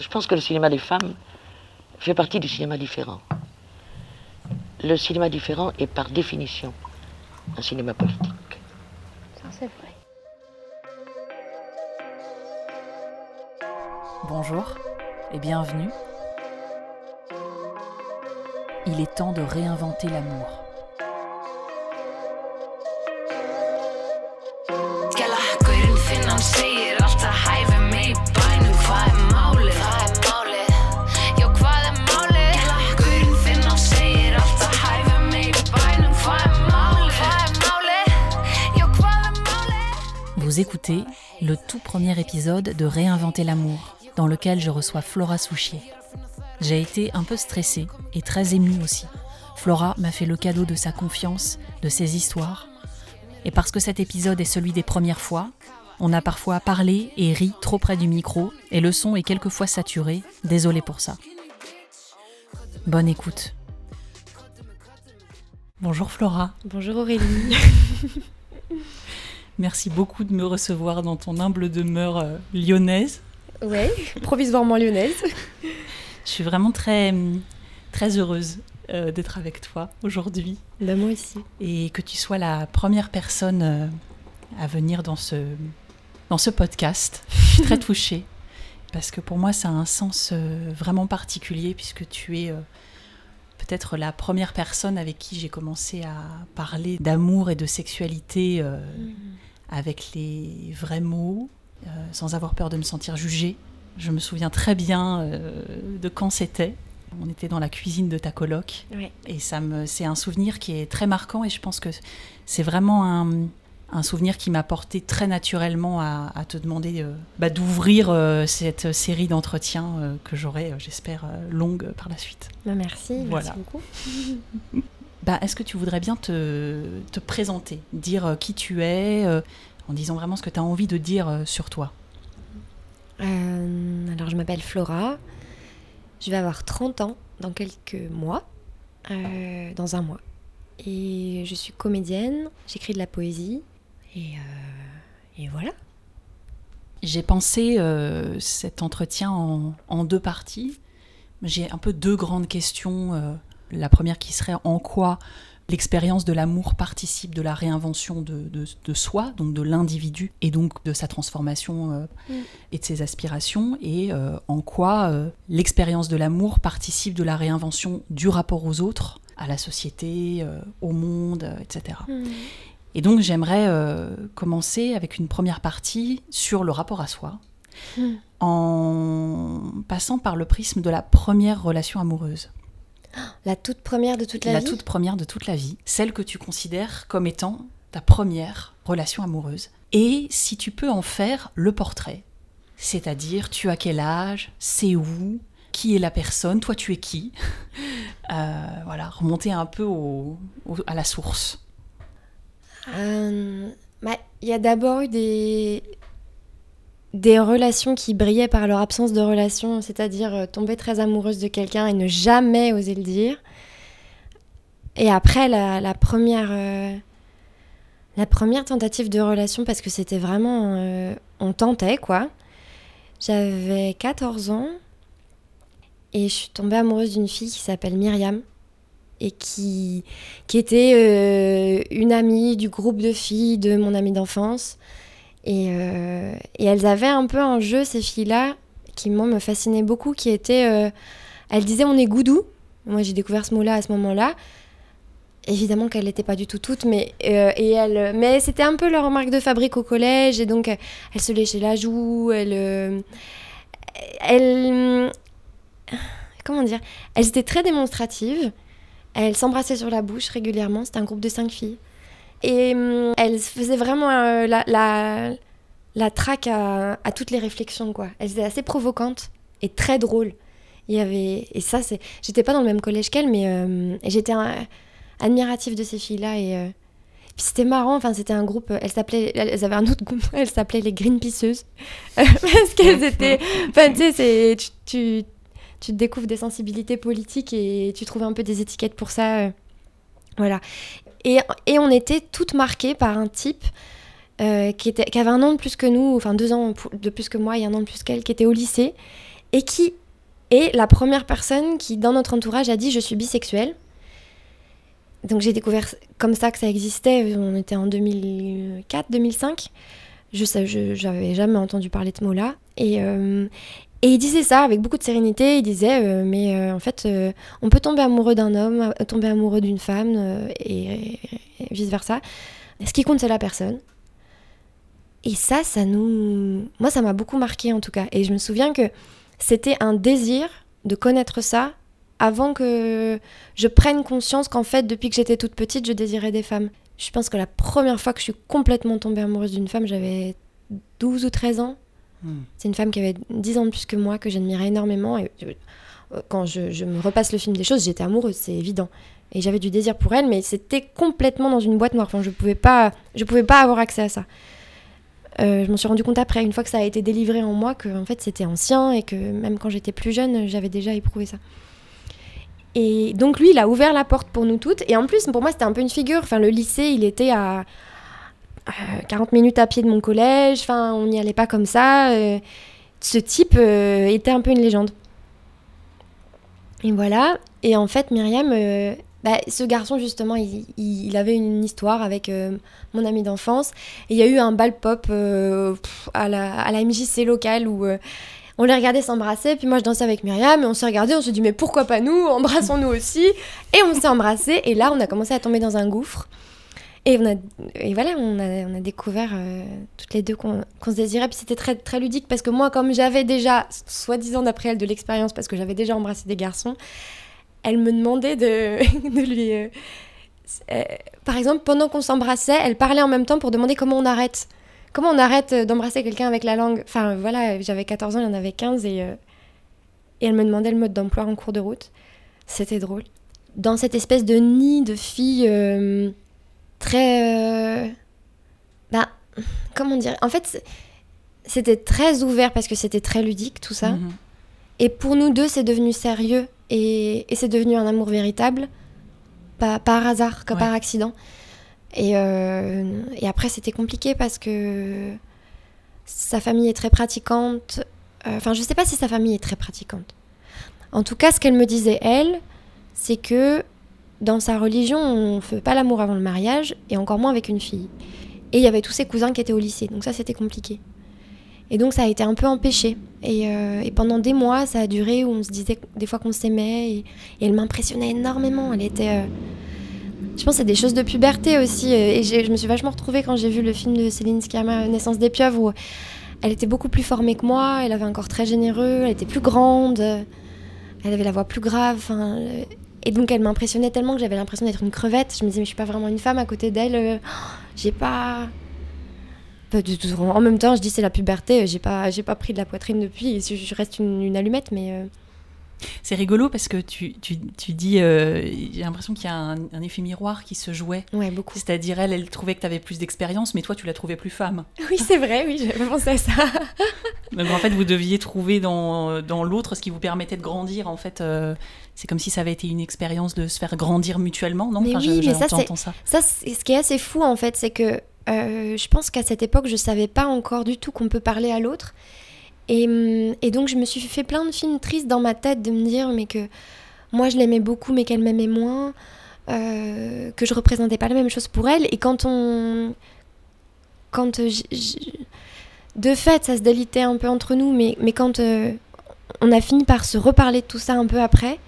Je pense que le cinéma des femmes fait partie du cinéma différent. Le cinéma différent est par définition un cinéma politique. Ça, c'est vrai. Bonjour et bienvenue. Il est temps de réinventer l'amour. Le tout premier épisode de Réinventer l'amour, dans lequel je reçois Flora Souchier. J'ai été un peu stressée et très émue aussi. Flora m'a fait le cadeau de sa confiance, de ses histoires. Et parce que cet épisode est celui des premières fois, on a parfois parlé et ri trop près du micro et le son est quelquefois saturé. Désolé pour ça. Bonne écoute. Bonjour Flora. Bonjour Aurélie. Merci beaucoup de me recevoir dans ton humble demeure euh, lyonnaise. Ouais, provisoirement lyonnaise. Je suis vraiment très, très heureuse euh, d'être avec toi aujourd'hui. Bah, moi aussi. Et que tu sois la première personne euh, à venir dans ce, dans ce podcast. Je suis très touchée parce que pour moi, ça a un sens vraiment particulier puisque tu es peut-être la première personne avec qui j'ai commencé à parler d'amour et de sexualité. Mm avec les vrais mots, euh, sans avoir peur de me sentir jugée. Je me souviens très bien euh, de quand c'était. On était dans la cuisine de ta coloc. Et ça me, c'est un souvenir qui est très marquant et je pense que c'est vraiment un, un souvenir qui m'a porté très naturellement à, te demander euh, bah, d'ouvrir cette série d'entretiens que j'aurai, j'espère, longue par la suite. Bah, merci, merci beaucoup. Bah, est-ce que tu voudrais bien te, te présenter, dire qui tu es, en disant vraiment ce que tu as envie de dire euh, sur toi? Euh, Alors, je m'appelle Flora. Je vais avoir 30 ans dans quelques mois, euh, dans un mois. Et je suis comédienne, j'écris de la poésie. Et, et voilà. J'ai pensé cet entretien en, en, deux parties. J'ai un peu deux grandes questions. La première qui serait en quoi L'expérience de l'amour participe de la réinvention de, de, soi, donc de l'individu, et donc de sa transformation euh, mm. et de ses aspirations, et euh, en quoi euh, l'expérience de l'amour participe de la réinvention du rapport aux autres, à la société, au monde, etc. Mm. Et donc j'aimerais commencer avec une première partie sur le rapport à soi, mm. en passant par le prisme de la première relation amoureuse. La toute première de toute la, vie La toute première de toute la vie. Celle que tu considères comme étant ta première relation amoureuse. Et si tu peux en faire le portrait. C'est-à-dire, tu as quel âge, c'est où, qui est la personne, toi tu es qui. Euh, voilà, remonter un peu à la source. Euh, bah, il y a d'abord eu des, des relations qui brillaient par leur absence de relation, c'est-à-dire euh, tomber très amoureuse de quelqu'un et ne jamais oser le dire. Et après, la, première, euh, la première tentative de relation, parce que c'était vraiment... Euh, on tentait, quoi. J'avais 14 ans et je suis tombée amoureuse d'une fille qui s'appelle Myriam et qui, qui était une amie du groupe de filles de mon amie d'enfance. Euh, et, elles avaient un peu un jeu, ces filles-là, qui moi me fascinait beaucoup, qui était... Euh, elles disaient on est goudou. Moi j'ai découvert ce mot-là à ce moment-là. Évidemment qu'elles n'étaient pas du tout toutes, mais, euh, et elles, mais c'était un peu leur marque de fabrique au collège, et donc elles se léchaient la joue, elles... elles comment dire Elles étaient très démonstratives, elles s'embrassaient sur la bouche régulièrement, c'était un groupe de cinq filles. Et hum, elle faisait vraiment euh, la, la, la, traque à, à, toutes les réflexions, quoi. Elle était assez provocante et très drôle. Il y avait... Et ça, c'est... J'étais pas dans le même collège qu'elle, mais euh, j'étais admirative de ces filles-là. Et euh, puis c'était marrant, enfin, c'était un groupe... Elles, s'appelaient... elles avaient un autre groupe, elles s'appelaient les Greenpeaceuses. parce qu'elles étaient... Enfin, tu sais, tu, tu, tu, te découvres des sensibilités politiques et tu trouves un peu des étiquettes pour ça. Voilà. Et, on était toutes marquées par un type euh, qui, avait un an de plus que nous, enfin deux ans de plus que moi et un an de plus qu'elle, qui était au lycée et qui est la première personne qui, dans notre entourage, a dit je suis bisexuelle. Donc j'ai découvert comme ça que ça existait, on était en 2004-2005. Je n'avais jamais entendu parler de ce mot-là. Euh, et il disait ça avec beaucoup de sérénité. Il disait, euh, mais euh, en fait, on peut tomber amoureux d'un homme, tomber amoureux d'une femme, et, et vice-versa. Ce qui compte, c'est la personne. Et ça, ça nous... Moi, ça m'a beaucoup marqué en tout cas. Et je me souviens que c'était un désir de connaître ça avant que je prenne conscience qu'en fait, depuis que j'étais toute petite, je désirais des femmes. Je pense que la première fois que je suis complètement tombée amoureuse d'une femme, j'avais 12 ou 13 ans. Hmm. C'est une femme qui avait 10 ans de plus que moi, que j'admirais énormément. Et euh, quand je, me repasse le film des choses, j'étais amoureuse, c'est évident. Et j'avais du désir pour elle, mais c'était complètement dans une boîte noire. Enfin, je pouvais pouvais pas avoir accès à ça. Euh, je m'en suis rendu compte après, une fois que ça a été délivré en moi, que en fait c'était ancien et que même quand j'étais plus jeune, j'avais déjà éprouvé ça. Et donc lui, il a ouvert la porte pour nous toutes. Et en plus, pour moi, c'était un peu une figure. Enfin, le lycée, il était à, 40 minutes à pied de mon collège. Enfin, on n'y allait pas comme ça. Euh, ce type euh, était un peu une légende. Et voilà. Et en fait, Myriam, bah, ce garçon, justement, il, avait une histoire avec euh, mon ami d'enfance. Il y a eu un bal pop euh, à, la, à la MJC locale où euh, on les regardait s'embrasser. Puis moi, je dansais avec Myriam et on s'est regardé. On s'est dit, mais pourquoi pas nous Embrassons-nous aussi. Et on s'est embrassés. Et là, on a commencé à tomber dans un gouffre. Et, voilà, on a, découvert toutes les deux qu'on se désirait. Puis c'était très, très ludique parce que moi, comme j'avais déjà, soi-disant d'après elle, de l'expérience, parce que j'avais déjà embrassé des garçons, elle me demandait de, lui... Euh, euh, par exemple, pendant qu'on s'embrassait, elle parlait en même temps pour demander comment on arrête. Comment on arrête euh, d'embrasser quelqu'un avec la langue? Enfin, voilà, j'avais 14 ans, il y en avait 15 et, et elle me demandait le mode d'emploi en cours de route. C'était drôle. Dans cette espèce de nid de filles très... bah, comment dire En fait, c'était très ouvert parce que c'était très ludique, tout ça. Mhm. Et pour nous deux, c'est devenu sérieux et, c'est devenu un amour véritable, pas par hasard, que par accident. Et, euh, et après, c'était compliqué parce que sa famille est très pratiquante. Euh, enfin, je sais pas si sa famille est très pratiquante. En tout cas, ce qu'elle me disait, elle, c'est que dans sa religion, on ne fait pas l'amour avant le mariage, et encore moins avec une fille. Et il y avait tous ses cousins qui étaient au lycée, donc ça, c'était compliqué. Et donc ça a été un peu empêché. Euh, et, pendant des mois, ça a duré où on se disait des fois qu'on s'aimait. Et, elle m'impressionnait énormément. Elle était... Euh, je pense que c'est des choses de puberté aussi. Euh, et je me suis vachement retrouvée quand j'ai vu le film de Céline Sciamma, Naissance des pieuvres, où elle était beaucoup plus formée que moi. Elle avait un corps très généreux. Elle était plus grande. Elle avait la voix plus grave. Et donc elle m'impressionnait tellement que j'avais l'impression d'être une crevette. Je me disais, mais je suis pas vraiment une femme à côté d'elle. J'ai pas en même temps, je dis c'est la puberté, j'ai pas, pas pris de la poitrine depuis, je reste une, allumette, mais. Euh. C'est rigolo parce que tu, tu, tu dis, euh, j'ai l'impression qu'il y a un, effet miroir qui se jouait. Ouais, beaucoup. C'est-à-dire, elle, elle trouvait que tu avais plus d'expérience, mais toi, tu la trouvais plus femme. Oui, c'est vrai, oui, j'avais pensé à ça. Donc, en fait, vous deviez trouver dans, dans l'autre ce qui vous permettait de grandir. En fait, euh, c'est comme si ça avait été une expérience de se faire grandir mutuellement, non? Mais oui, mais ça, c'est, ça. ça ce qui est assez fou, en fait, c'est que euh, je pense qu'à cette époque, je savais pas encore du tout qu'on peut parler à l'autre. Et, hum, et, donc, je me suis fait plein de films tristes dans ma tête de me dire mais que moi, je l'aimais beaucoup, mais qu'elle m'aimait moins, euh, que je représentais pas la même chose pour elle. Et quand on. Quand. de fait, ça se délitait un peu entre nous, mais, mais quand euh, on a fini par se reparler de tout ça un peu après,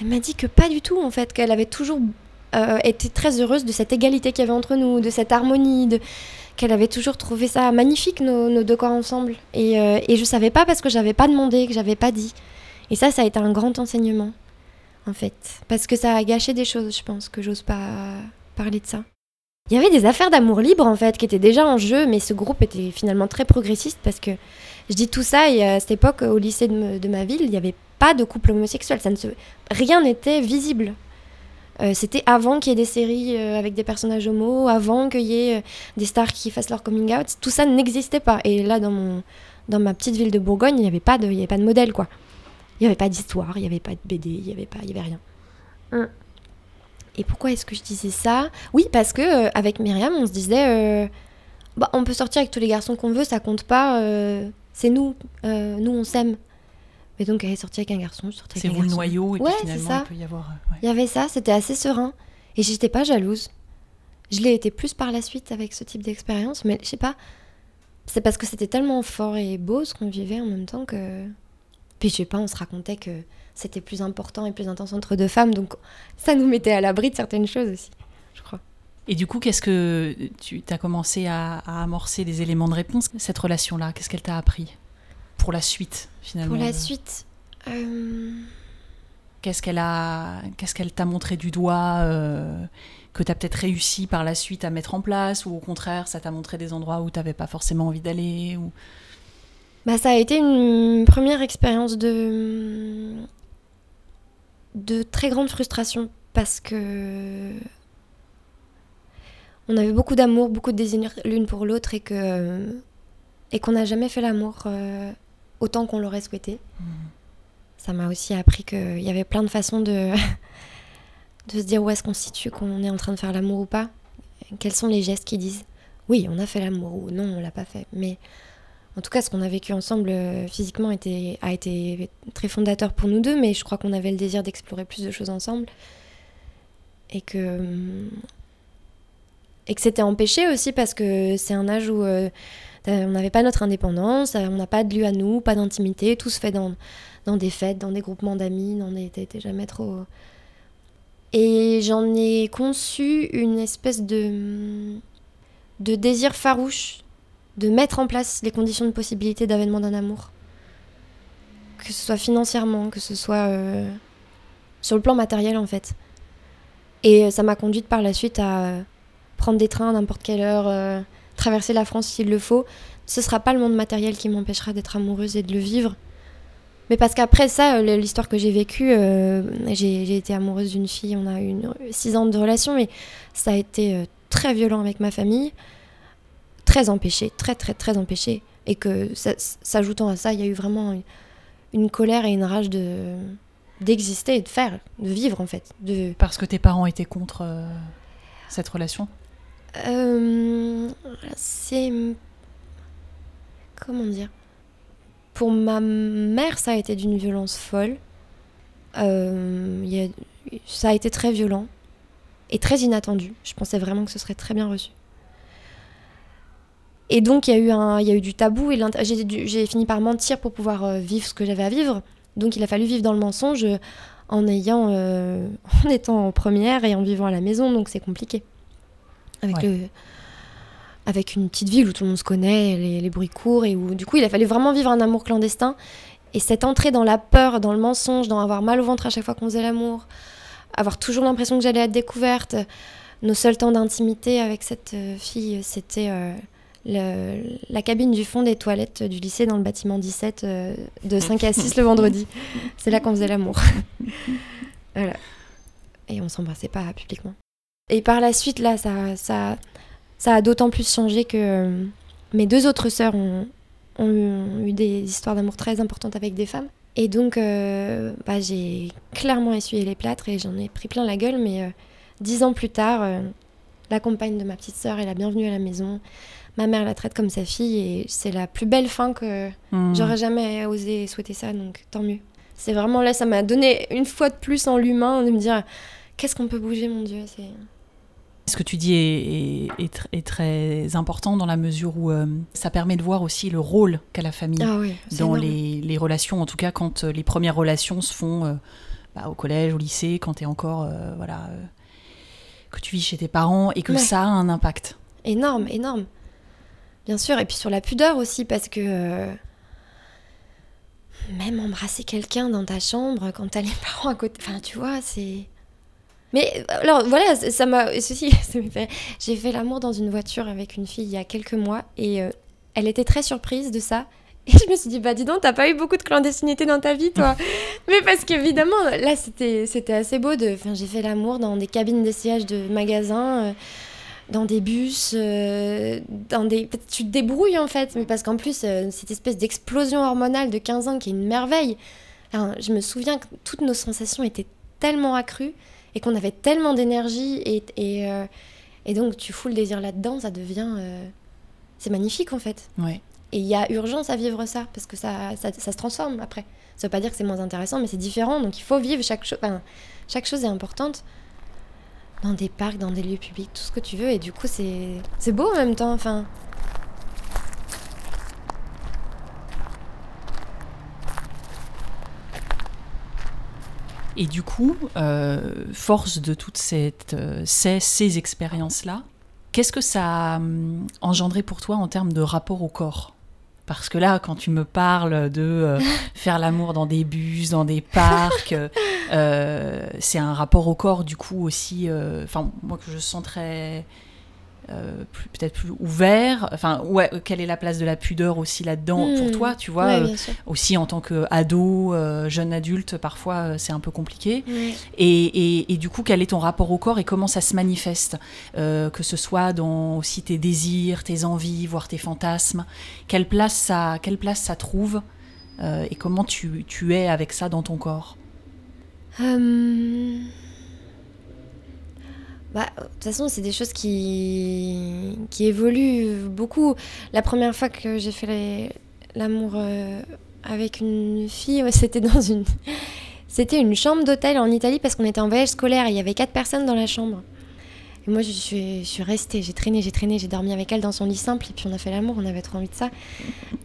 elle m'a dit que pas du tout, en fait, qu'elle avait toujours euh, était très heureuse de cette égalité qu'il y avait entre nous, de cette harmonie, de... qu'elle avait toujours trouvé ça magnifique, nos, deux corps ensemble. Et, euh, et je savais pas parce que j'avais pas demandé, que j'avais pas dit. Et ça, ça a été un grand enseignement, en fait. Parce que ça a gâché des choses, je pense, que j'ose pas parler de ça. Il y avait des affaires d'amour libre, en fait, qui étaient déjà en jeu, mais ce groupe était finalement très progressiste parce que je dis tout ça, et à cette époque, au lycée de, de ma ville, il n'y avait pas de couple homosexuel. Ça ne se... Rien n'était visible. Euh, c'était avant qu'il y ait des séries euh, avec des personnages homo, avant qu'il y ait euh, des stars qui fassent leur coming out. Tout ça n'existait pas. Et là, dans, mon, dans ma petite ville de Bourgogne, il n'y avait, pas de, avait pas de modèle, quoi. Il n'y avait pas d'histoire, il n'y avait pas de BD, il n'y avait, pas, y avait rien. Hum. Et pourquoi est-ce que je disais ça? Oui, parce que avec Myriam, on se disait, bah, on peut sortir avec tous les garçons qu'on veut, ça compte pas. c'est nous, nous on s'aime. Et donc, elle est sortie avec un garçon, je sortais C'est avec un vous le garçon. noyau et Ouais, puis c'est finalement ça. il peut y avoir. euh, ouais. Il y avait ça, c'était assez serein. Et j'étais pas jalouse. Je l'ai été plus par la suite avec ce type d'expérience, mais je sais pas. C'est parce que c'était tellement fort et beau ce qu'on vivait en même temps que. Puis je sais pas, on se racontait que c'était plus important et plus intense entre deux femmes, donc ça nous mettait à l'abri de certaines choses aussi, je crois. Et du coup, qu'est-ce que tu as commencé à, à amorcer des éléments de réponse Cette relation-là, qu'est-ce qu'elle t'a appris? Pour la suite finalement Pour la suite. euh, Qu'est-ce qu'elle a, qu'est-ce qu'elle t'a montré du doigt euh, que tu as peut-être réussi par la suite à mettre en place ou au contraire, ça t'a montré des endroits où tu n'avais pas forcément envie d'aller ou... Bah, ça a été une première expérience de de très grande frustration parce que on avait beaucoup d'amour, beaucoup de désir l'une pour l'autre et que et qu'on n'a jamais fait l'amour euh, autant qu'on l'aurait souhaité. Ça m'a aussi appris qu'il y avait plein de façons de de se dire où est-ce qu'on se situe, qu'on est en train de faire l'amour ou pas. Quels sont les gestes qui disent? Oui, on a fait l'amour ou non, on l'a pas fait. Mais en tout cas, ce qu'on a vécu ensemble euh, physiquement était, a été très fondateur pour nous deux, mais je crois qu'on avait le désir d'explorer plus de choses ensemble. Et que, hum, et que c'était empêché aussi parce que c'est un âge où euh, on n'avait pas notre indépendance, euh, on n'a pas de lieu à nous, pas d'intimité, tout se fait dans, des fêtes, dans des groupements d'amis, dans des, t'es- jamais trop... Et j'en ai conçu une espèce de, de désir farouche de mettre en place les conditions de possibilité d'avènement d'un amour. Que ce soit financièrement, que ce soit euh, sur le plan matériel en fait. Et euh, ça m'a conduite par la suite à euh, prendre des trains à n'importe quelle heure, euh, traverser la France s'il le faut. Ce sera pas le monde matériel qui m'empêchera d'être amoureuse et de le vivre. Mais parce qu'après ça, euh, l'histoire que j'ai vécue, euh, j'ai été amoureuse d'une fille, on a eu une, six ans de relation, mais ça a été euh, très violent avec ma famille très empêché, très très très empêché. Et que s'ajoutant à ça, il y a eu vraiment une, colère et une rage de d'exister et de faire, de vivre en fait. Parce que tes parents étaient contre cette relation? Euh, c'est comment dire? Pour ma mère, ça a été d'une violence folle. Euh, ça a été très violent et très inattendu. Je pensais vraiment que ce serait très bien reçu. Et donc il y a eu un, y a eu du tabou et j'ai fini par mentir pour pouvoir euh, vivre ce que j'avais à vivre. Donc il a fallu vivre dans le mensonge en ayant, en étant en première et en vivant à la maison. Donc c'est compliqué. Avec Ouais. le, avec une petite ville où tout le monde se connaît, les, les bruits courts et où du coup il a fallu vraiment vivre un amour clandestin. Et cette entrée dans la peur, dans le mensonge, dans avoir mal au ventre à chaque fois qu'on faisait l'amour, avoir toujours l'impression que j'allais être découverte. Nos seuls temps d'intimité avec cette euh, fille, c'était euh, le- la cabine du fond des toilettes du lycée dans le bâtiment 17 euh, de 5 à 6 le vendredi. C'est là qu'on faisait l'amour. voilà. Et on s'embrassait pas publiquement. Et par la suite, là, ça, ça, ça a d'autant plus changé que euh, mes deux autres sœurs ont, ont eu- ont eu des histoires d'amour très importantes avec des femmes. Et donc, euh, bah, j'ai clairement essuyé les plâtres et j'en ai pris plein la gueule. Mais euh, dix ans plus tard, euh, la compagne de ma petite sœur est la bienvenue à la maison. Ma mère la traite comme sa fille et c'est la plus belle fin que Hmm. j'aurais jamais osé souhaiter ça, donc tant mieux. C'est vraiment là, ça m'a donné une fois de plus en l'humain de me dire qu'est-ce qu'on peut bouger, mon Dieu. C'est Ce que tu dis est, est- est tr- est très important dans la mesure où euh, ça permet de voir aussi le rôle qu'a la famille ah oui, dans les, les relations, en tout cas quand euh, les premières relations se font euh, bah, au collège, au lycée, quand tu es encore, euh, voilà, que tu vis chez tes parents et que Ouais. ça a un impact. Énorme, énorme. Bien sûr, et puis sur la pudeur aussi, parce que même embrasser quelqu'un dans ta chambre quand t'as les parents à côté, enfin tu vois, c'est. Mais euh, alors voilà, ça m'a. Ceci, fait- j'ai fait l'amour dans une voiture avec une fille il y a quelques mois et euh, elle était très surprise de ça. Et je me suis dit, bah dis donc, t'as pas eu beaucoup de clandestinité dans ta vie, toi? Mais parce qu'évidemment, là, c'était c'était assez beau. de. Enfin, j'ai fait l'amour dans des cabines d'essayage de magasins. euh, dans des bus, euh, dans des... Tu te débrouilles en fait, mais parce qu'en plus, euh, cette espèce d'explosion hormonale de 15 ans qui est une merveille. Alors, je me souviens que toutes nos sensations étaient tellement accrues et qu'on avait tellement d'énergie et, et, euh, et donc tu fous le désir là-dedans, ça devient... euh, C'est magnifique en fait. Ouais. Et il y a urgence à vivre ça parce que ça, ça, ça se transforme après. Ça veut pas dire que c'est moins intéressant, mais c'est différent. Donc il faut vivre chaque chose. Enfin, chaque chose est importante. Dans des parcs, dans des lieux publics, tout ce que tu veux. Et du coup, c'est c'est beau en même temps. Enfin. Et du coup, euh, force de toutes cette, euh, ces, ces expériences-là, qu'est-ce que ça a hum, engendré pour toi en termes de rapport au corps? Parce que là, quand tu me parles de euh, faire l'amour dans des bus, dans des parcs, euh, c'est un rapport au corps du coup aussi, euh, enfin moi que je sens très euh, peut-être plus ouvert. Enfin ouais, quelle est la place de la pudeur aussi là-dedans pour Hmm. toi, tu vois Ouais, euh. Aussi en tant qu'ado, euh, jeune adulte, parfois c'est un peu compliqué. Ouais. Et, et- et du coup, quel est ton rapport au corps et comment ça se manifeste Que ce soit dans aussi tes désirs, tes envies, voire tes fantasmes? Quelle place ça, quelle place ça trouve et comment tu, tu es avec ça dans ton corps? Hum. Bah, de toute façon, c'est des choses qui, qui évoluent beaucoup. La première fois que j'ai fait l'amour euh, avec une fille, c'était dans une... C'était une chambre d'hôtel en Italie parce qu'on était en voyage scolaire et il y avait quatre personnes dans la chambre. Et moi, je suis, je suis restée, j'ai traîné, j'ai traîné, j'ai dormi avec elle dans son lit simple et puis on a fait l'amour, on avait trop envie de ça.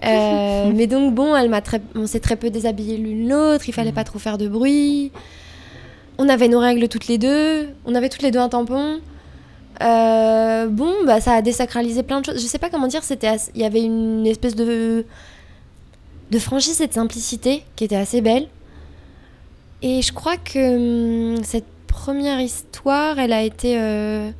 Euh, mais donc, bon, elle m'a très, on s'est très peu déshabillé l'une l'autre, il fallait Mhm. pas trop faire de bruit. On avait nos règles toutes les deux, on avait toutes les deux un tampon. Euh, bon, bah, ça a désacralisé plein de choses. Je sais pas comment dire, c'était il y avait une espèce de de franchise et de simplicité qui était assez belle. Et je crois que hum, cette première histoire, elle a été euh,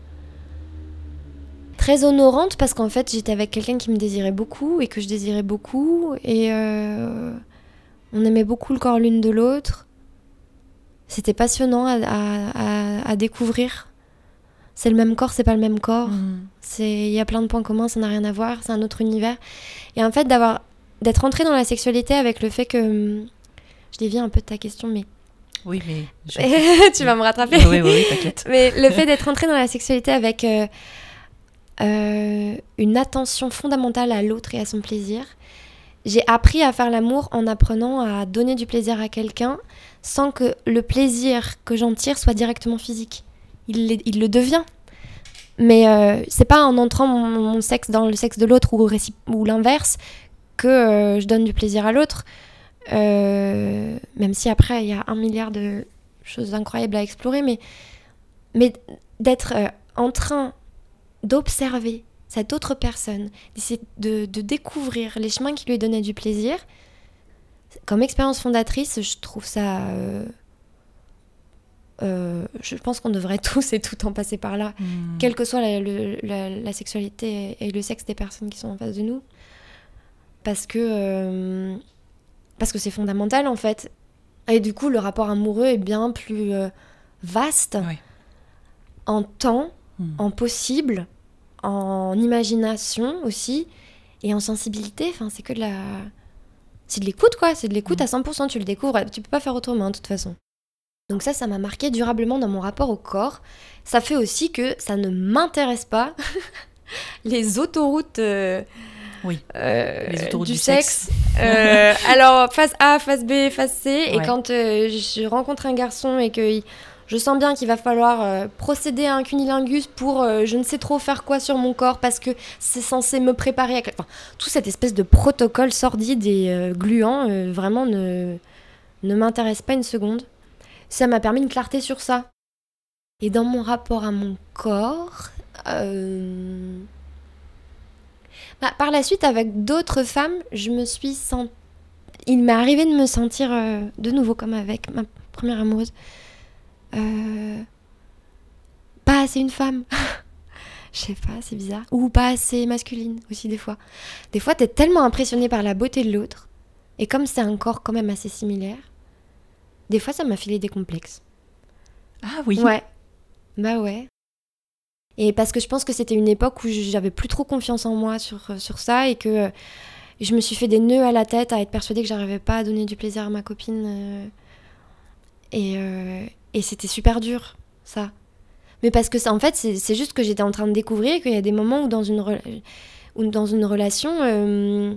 très honorante parce qu'en fait, j'étais avec quelqu'un qui me désirait beaucoup et que je désirais beaucoup. Et euh, on aimait beaucoup le corps l'une de l'autre. C'était passionnant à, à- à- découvrir. C'est le même corps, c'est pas le même corps. C'est il y a plein de points communs, ça n'a rien à voir, c'est un autre univers. Et en fait d'avoir d'être entré dans la sexualité avec le fait que hum, je dévie un peu de ta question mais Oui, mais je- tu vas me rattraper. oui, oui, oui, t'inquiète. Mais le fait d'être entré dans la sexualité avec euh, euh, une attention fondamentale à l'autre et à son plaisir, j'ai appris à faire l'amour en apprenant à donner du plaisir à quelqu'un sans que le plaisir que j'en tire soit directement physique. Il, le devient. Mais euh, c'est pas en entrant mon, sexe dans le sexe de l'autre ou, l'inverse que euh, je donne du plaisir à l'autre. Euh, même si après il y a un milliard de choses incroyables à explorer, mais mais d'être euh, en train d'observer cette autre personne, d'essayer de, de découvrir les chemins qui lui donnaient du plaisir, comme expérience fondatrice, je trouve ça... euh, euh, je pense qu'on devrait tous et tout en passer par là, Hmm. quelle que soit la, le- la- la sexualité et le sexe des personnes qui sont en face de nous. Parce que euh, parce que c'est fondamental en fait. Et du coup, le rapport amoureux est bien plus euh, vaste Oui. en temps, Hmm. en possible, en imagination aussi, et en sensibilité. Enfin, c'est que de la. C'est de l'écoute, quoi. C'est de l'écoute à 100%. Tu le découvres. Tu peux pas faire autrement, de toute façon. Donc, ça, ça m'a marqué durablement dans mon rapport au corps. Ça fait aussi que ça ne m'intéresse pas. Les autoroutes. euh, Oui. euh, Les autoroutes du, du sexe. Euh, alors, phase A, phase B, phase C. Et quand je rencontre un garçon et que il- je sens bien qu'il va falloir euh, procéder à un cunilingus pour euh, je ne sais trop faire quoi sur mon corps parce que c'est censé me préparer à... Enfin, tout cette espèce de protocole sordide et euh, gluant, vraiment ne, ne m'intéresse pas une seconde. Ça m'a permis une clarté sur ça. Et dans mon rapport à mon corps... bah, par la suite, avec d'autres femmes, je me suis. Il m'est arrivé de me sentir de nouveau comme avec ma première amoureuse. Euh, Pas assez une femme. Je sais pas, c'est bizarre. Ou pas assez masculine aussi des fois. Des fois, t'es tellement impressionné par la beauté de l'autre. Et comme c'est un corps quand même assez similaire, des fois ça m'a filé des complexes. Ah oui. Ouais. Bah ouais. Et parce que je pense que c'était une époque où j'avais plus trop confiance en moi sur, euh, sur ça et que euh, je me suis fait des nœuds à la tête à être persuadée que j'arrivais pas à donner du plaisir à ma copine. et euh, et c'était super dur, ça. Mais parce que ça, en fait, c'est juste que j'étais en train de découvrir qu'il y a des moments où dans une, dans une relation, euh,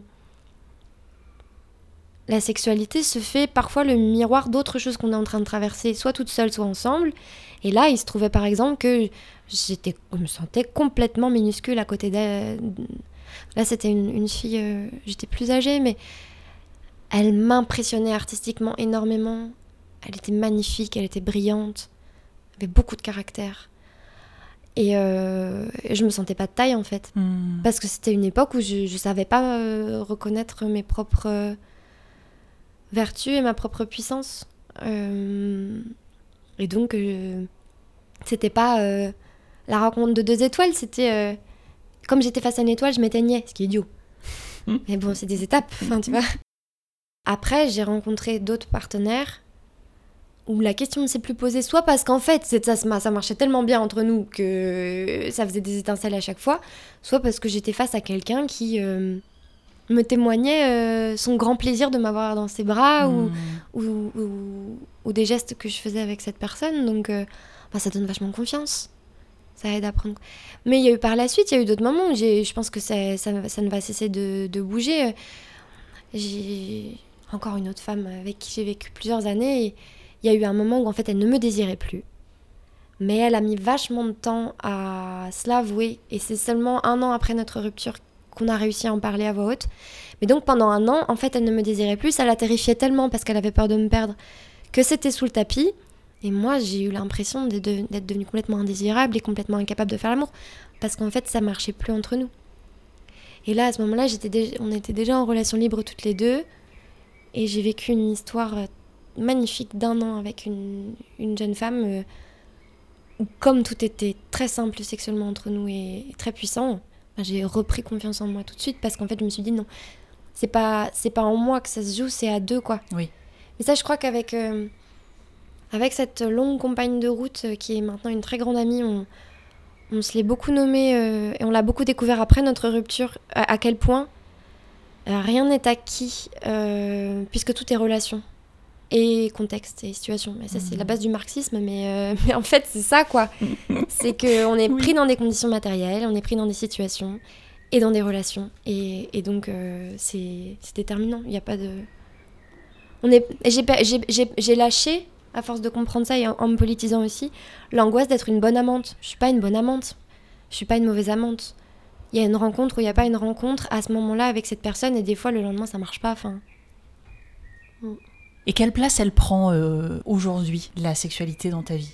la sexualité se fait parfois le miroir d'autres choses qu'on est en train de traverser, soit toute seule, soit ensemble. Et là, il se trouvait par exemple que j'étais, je me sentais complètement minuscule à côté d'elle. Là, c'était une, une fille, euh, j'étais plus âgée, mais elle m'impressionnait artistiquement énormément. Elle était magnifique, elle était brillante, elle avait beaucoup de caractère. Et, euh, et je me sentais pas de taille en fait. Hmm. Parce que c'était une époque où je ne savais pas euh, reconnaître mes propres euh, vertus et ma propre puissance. Euh, et donc, c'était pas la rencontre de deux étoiles, c'était. comme j'étais face à une étoile, je m'éteignais, ce qui est idiot. Mm. Mais bon, c'est des étapes, enfin, tu vois. Après, j'ai rencontré d'autres partenaires où la question ne s'est plus posée, soit parce qu'en fait, ça, ça marchait tellement bien entre nous que ça faisait des étincelles à chaque fois, soit parce que j'étais face à quelqu'un qui euh, me témoignait euh, son grand plaisir de m'avoir dans ses bras ou, Hmm. ou, ou- ou des gestes que je faisais avec cette personne. Donc, euh, bah, ça donne vachement confiance. Ça aide à prendre. Mais il y a eu par la suite, il y a eu d'autres moments où je pense que ça, ça, ça ne va cesser de, de bouger. J'ai encore une autre femme avec qui j'ai vécu plusieurs années. Et il y a eu un moment où en fait elle ne me désirait plus. Mais elle a mis vachement de temps à se l'avouer. Et c'est seulement un an après notre rupture qu'on a réussi à en parler à voix haute. Mais donc pendant un an, en fait, elle ne me désirait plus. Ça la terrifiait tellement parce qu'elle avait peur de me perdre que c'était sous le tapis. Et moi, j'ai eu l'impression d'être de- d'être devenue complètement indésirable et complètement incapable de faire l'amour. Parce qu'en fait, ça marchait plus entre nous. Et là, à ce moment-là, on était déjà en relation libre toutes les deux. Et j'ai vécu une histoire euh, magnifique d'un an avec une, une jeune femme euh, où, comme tout était très simple sexuellement entre nous et, et très puissant, ben, j'ai repris confiance en moi tout de suite parce qu'en fait, je me suis dit non, c'est pas, c'est pas en moi que ça se joue, c'est à deux quoi. Oui. Mais ça, je crois qu'avec euh, avec cette longue compagne de route euh, qui est maintenant une très grande amie, on, on se l'est beaucoup nommé euh, et on l'a beaucoup découvert après notre rupture, à, à quel point rien n'est acquis puisque tout est relation et contexte et situation. Et ça, c'est la base du marxisme, mais, euh, mais en fait, c'est ça quoi. c'est qu'on est Oui. pris dans des conditions matérielles, on est pris dans des situations et dans des relations. Et, et donc, euh, c'est déterminant. Il n'y a pas de. J'ai lâché, à force de comprendre ça et en, en me politisant aussi, l'angoisse d'être une bonne amante. Je suis pas une bonne amante. Je suis pas une mauvaise amante. Il y a une rencontre ou il n'y a pas une rencontre à ce moment-là avec cette personne et des fois le lendemain ça marche pas. Enfin, Et quelle place elle prend euh, aujourd'hui, la sexualité dans ta vie?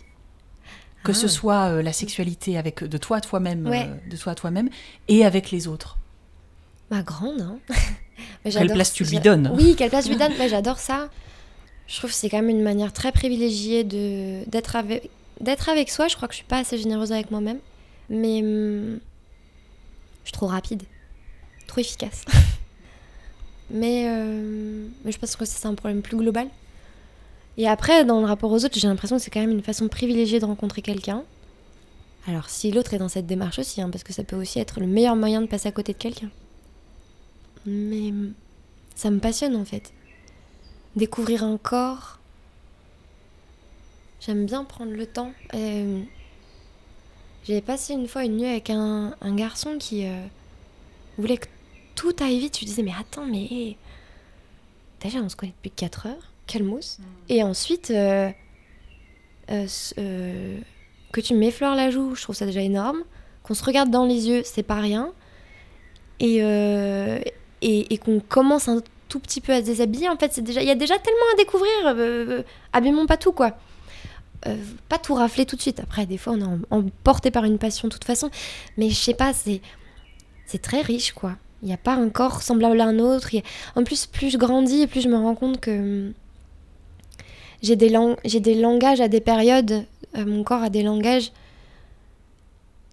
Que ce Ah. soit euh, la sexualité avec de toi à toi-même, Ouais. euh, de toi à toi-même, et avec les autres. ma grande. Hein. Mais Quelle place tu lui donnes Oui, quelle place je lui donne. Mais j'adore ça. Je trouve que c'est quand même une manière très privilégiée de d'être avec d'être avec soi. Je crois que je suis pas assez généreuse avec moi-même, mais hum, je suis trop rapide, trop efficace. mais, euh, mais je pense que c'est un problème plus global. Et après, dans le rapport aux autres, j'ai l'impression que c'est quand même une façon privilégiée de rencontrer quelqu'un. Alors, si l'autre est dans cette démarche aussi, hein, parce que ça peut aussi être le meilleur moyen de passer à côté de quelqu'un. Mais ça me passionne en fait. Découvrir un corps. J'aime bien prendre le temps. Euh, J'ai passé une fois une nuit avec un, un garçon qui euh, voulait que tout aille vite. Lui disais, mais attends, mais. Déjà, on se connaît depuis 4 heures. Quelle mousse. Et ensuite, euh, euh, euh, que tu m'effleures la joue, je trouve ça déjà énorme. Qu'on se regarde dans les yeux, c'est pas rien. Et, et, et qu'on commence un tout petit peu à se déshabiller, en fait, c'est déjà, il y a déjà tellement à découvrir. Abîmons pas tout, quoi. Pas tout rafler tout de suite. Après, des fois, on est em- emporté par une passion, de toute façon. Mais je sais pas, c'est, c'est très riche, quoi. Il n'y a pas un corps semblable à un autre. En plus, plus je grandis, plus je me rends compte que hum, j'ai des, lang- des langages à des périodes. euh, mon corps a des langages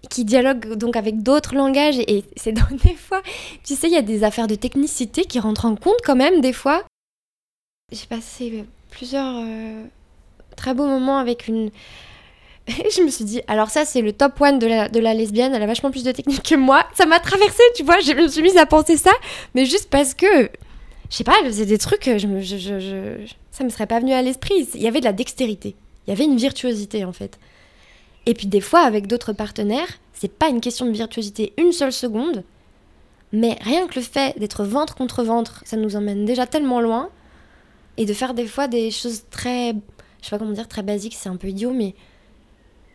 qui dialoguent donc avec d'autres langages. Et c'est dans des fois, tu sais, il y a des affaires de technicité qui rentrent en compte quand même, des fois. J'ai passé plusieurs euh, très beaux moments avec une. Et je me suis dit, alors ça, c'est le top one de la, lesbienne, elle a vachement plus de technique que moi. Ça m'a traversé, tu vois, je me suis mise à penser ça, mais juste parce que, je sais pas, elle faisait des trucs, je- ça me serait pas venu à l'esprit. Il y avait de la dextérité, il y avait une virtuosité en fait. Et puis des fois, avec d'autres partenaires, c'est pas une question de virtuosité une seule seconde, mais rien que le fait d'être ventre contre ventre, ça nous emmène déjà tellement loin Et de faire des fois des choses très, je sais pas comment dire, très basiques, c'est un peu idiot, mais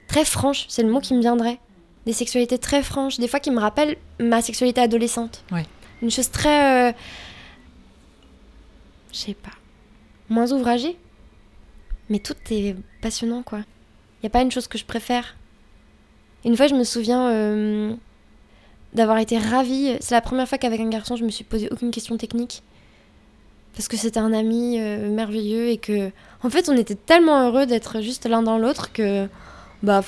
très franches, c'est le mot qui me viendrait. Des sexualités très franches, des fois qui me rappellent ma sexualité adolescente. Ouais. Une chose très. euh, Je sais pas. Moins ouvragée. Mais tout est passionnant, quoi. Il n'y a pas une chose que je préfère. Une fois, je me souviens euh, d'avoir été ravie. C'est la première fois qu'avec un garçon, je me suis posé aucune question technique. Parce que c'était un ami euh, merveilleux et que. En fait, on était tellement heureux d'être juste l'un dans l'autre que. Bah.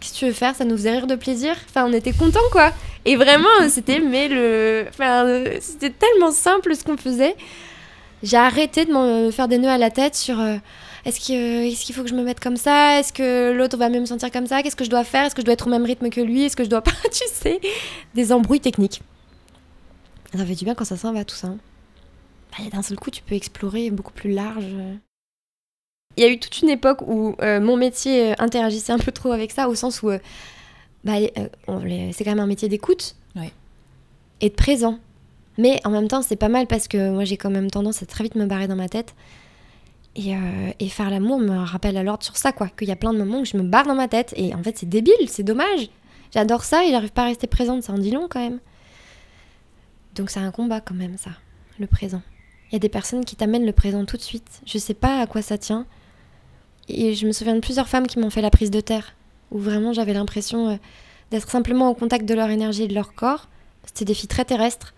Qu'est-ce que tu veux faire? Ça nous faisait rire de plaisir? Enfin, on était contents, quoi. Et vraiment, c'était mais le. Enfin, euh, c'était tellement simple ce qu'on faisait. J'ai arrêté de me faire des nœuds à la tête sur. euh, est-ce que- est-ce qu'il faut que je me mette comme ça? Est-ce que l'autre va même me sentir comme ça? Qu'est-ce que je dois faire? Est-ce que je dois être au même rythme que lui? Est-ce que je dois pas Tu sais, des embrouilles techniques. Ça fait du bien quand ça s'en va tout ça. hein. Bah, D'un seul coup, tu peux explorer beaucoup plus large. Il y a eu toute une époque où euh, mon métier euh, interagissait un peu trop avec ça, au sens où euh, bah, c'est quand même un métier d'écoute et de présent. Mais en même temps, c'est pas mal parce que moi, j'ai quand même tendance à très vite me barrer dans ma tête. Et, euh, et faire l'amour me rappelle à l'ordre sur ça, quoi. Qu'il y a plein de moments où je me barre dans ma tête. Et en fait, c'est débile, c'est dommage. J'adore ça et j'arrive pas à rester présente, ça en dit long quand même. Donc c'est un combat quand même, ça, le présent. Il y a des personnes qui t'amènent le présent tout de suite. Je sais pas à quoi ça tient. Et je me souviens de plusieurs femmes qui m'ont fait la prise de terre, où vraiment j'avais l'impression euh, d'être simplement au contact de leur énergie et de leur corps. C'était des filles très terrestres.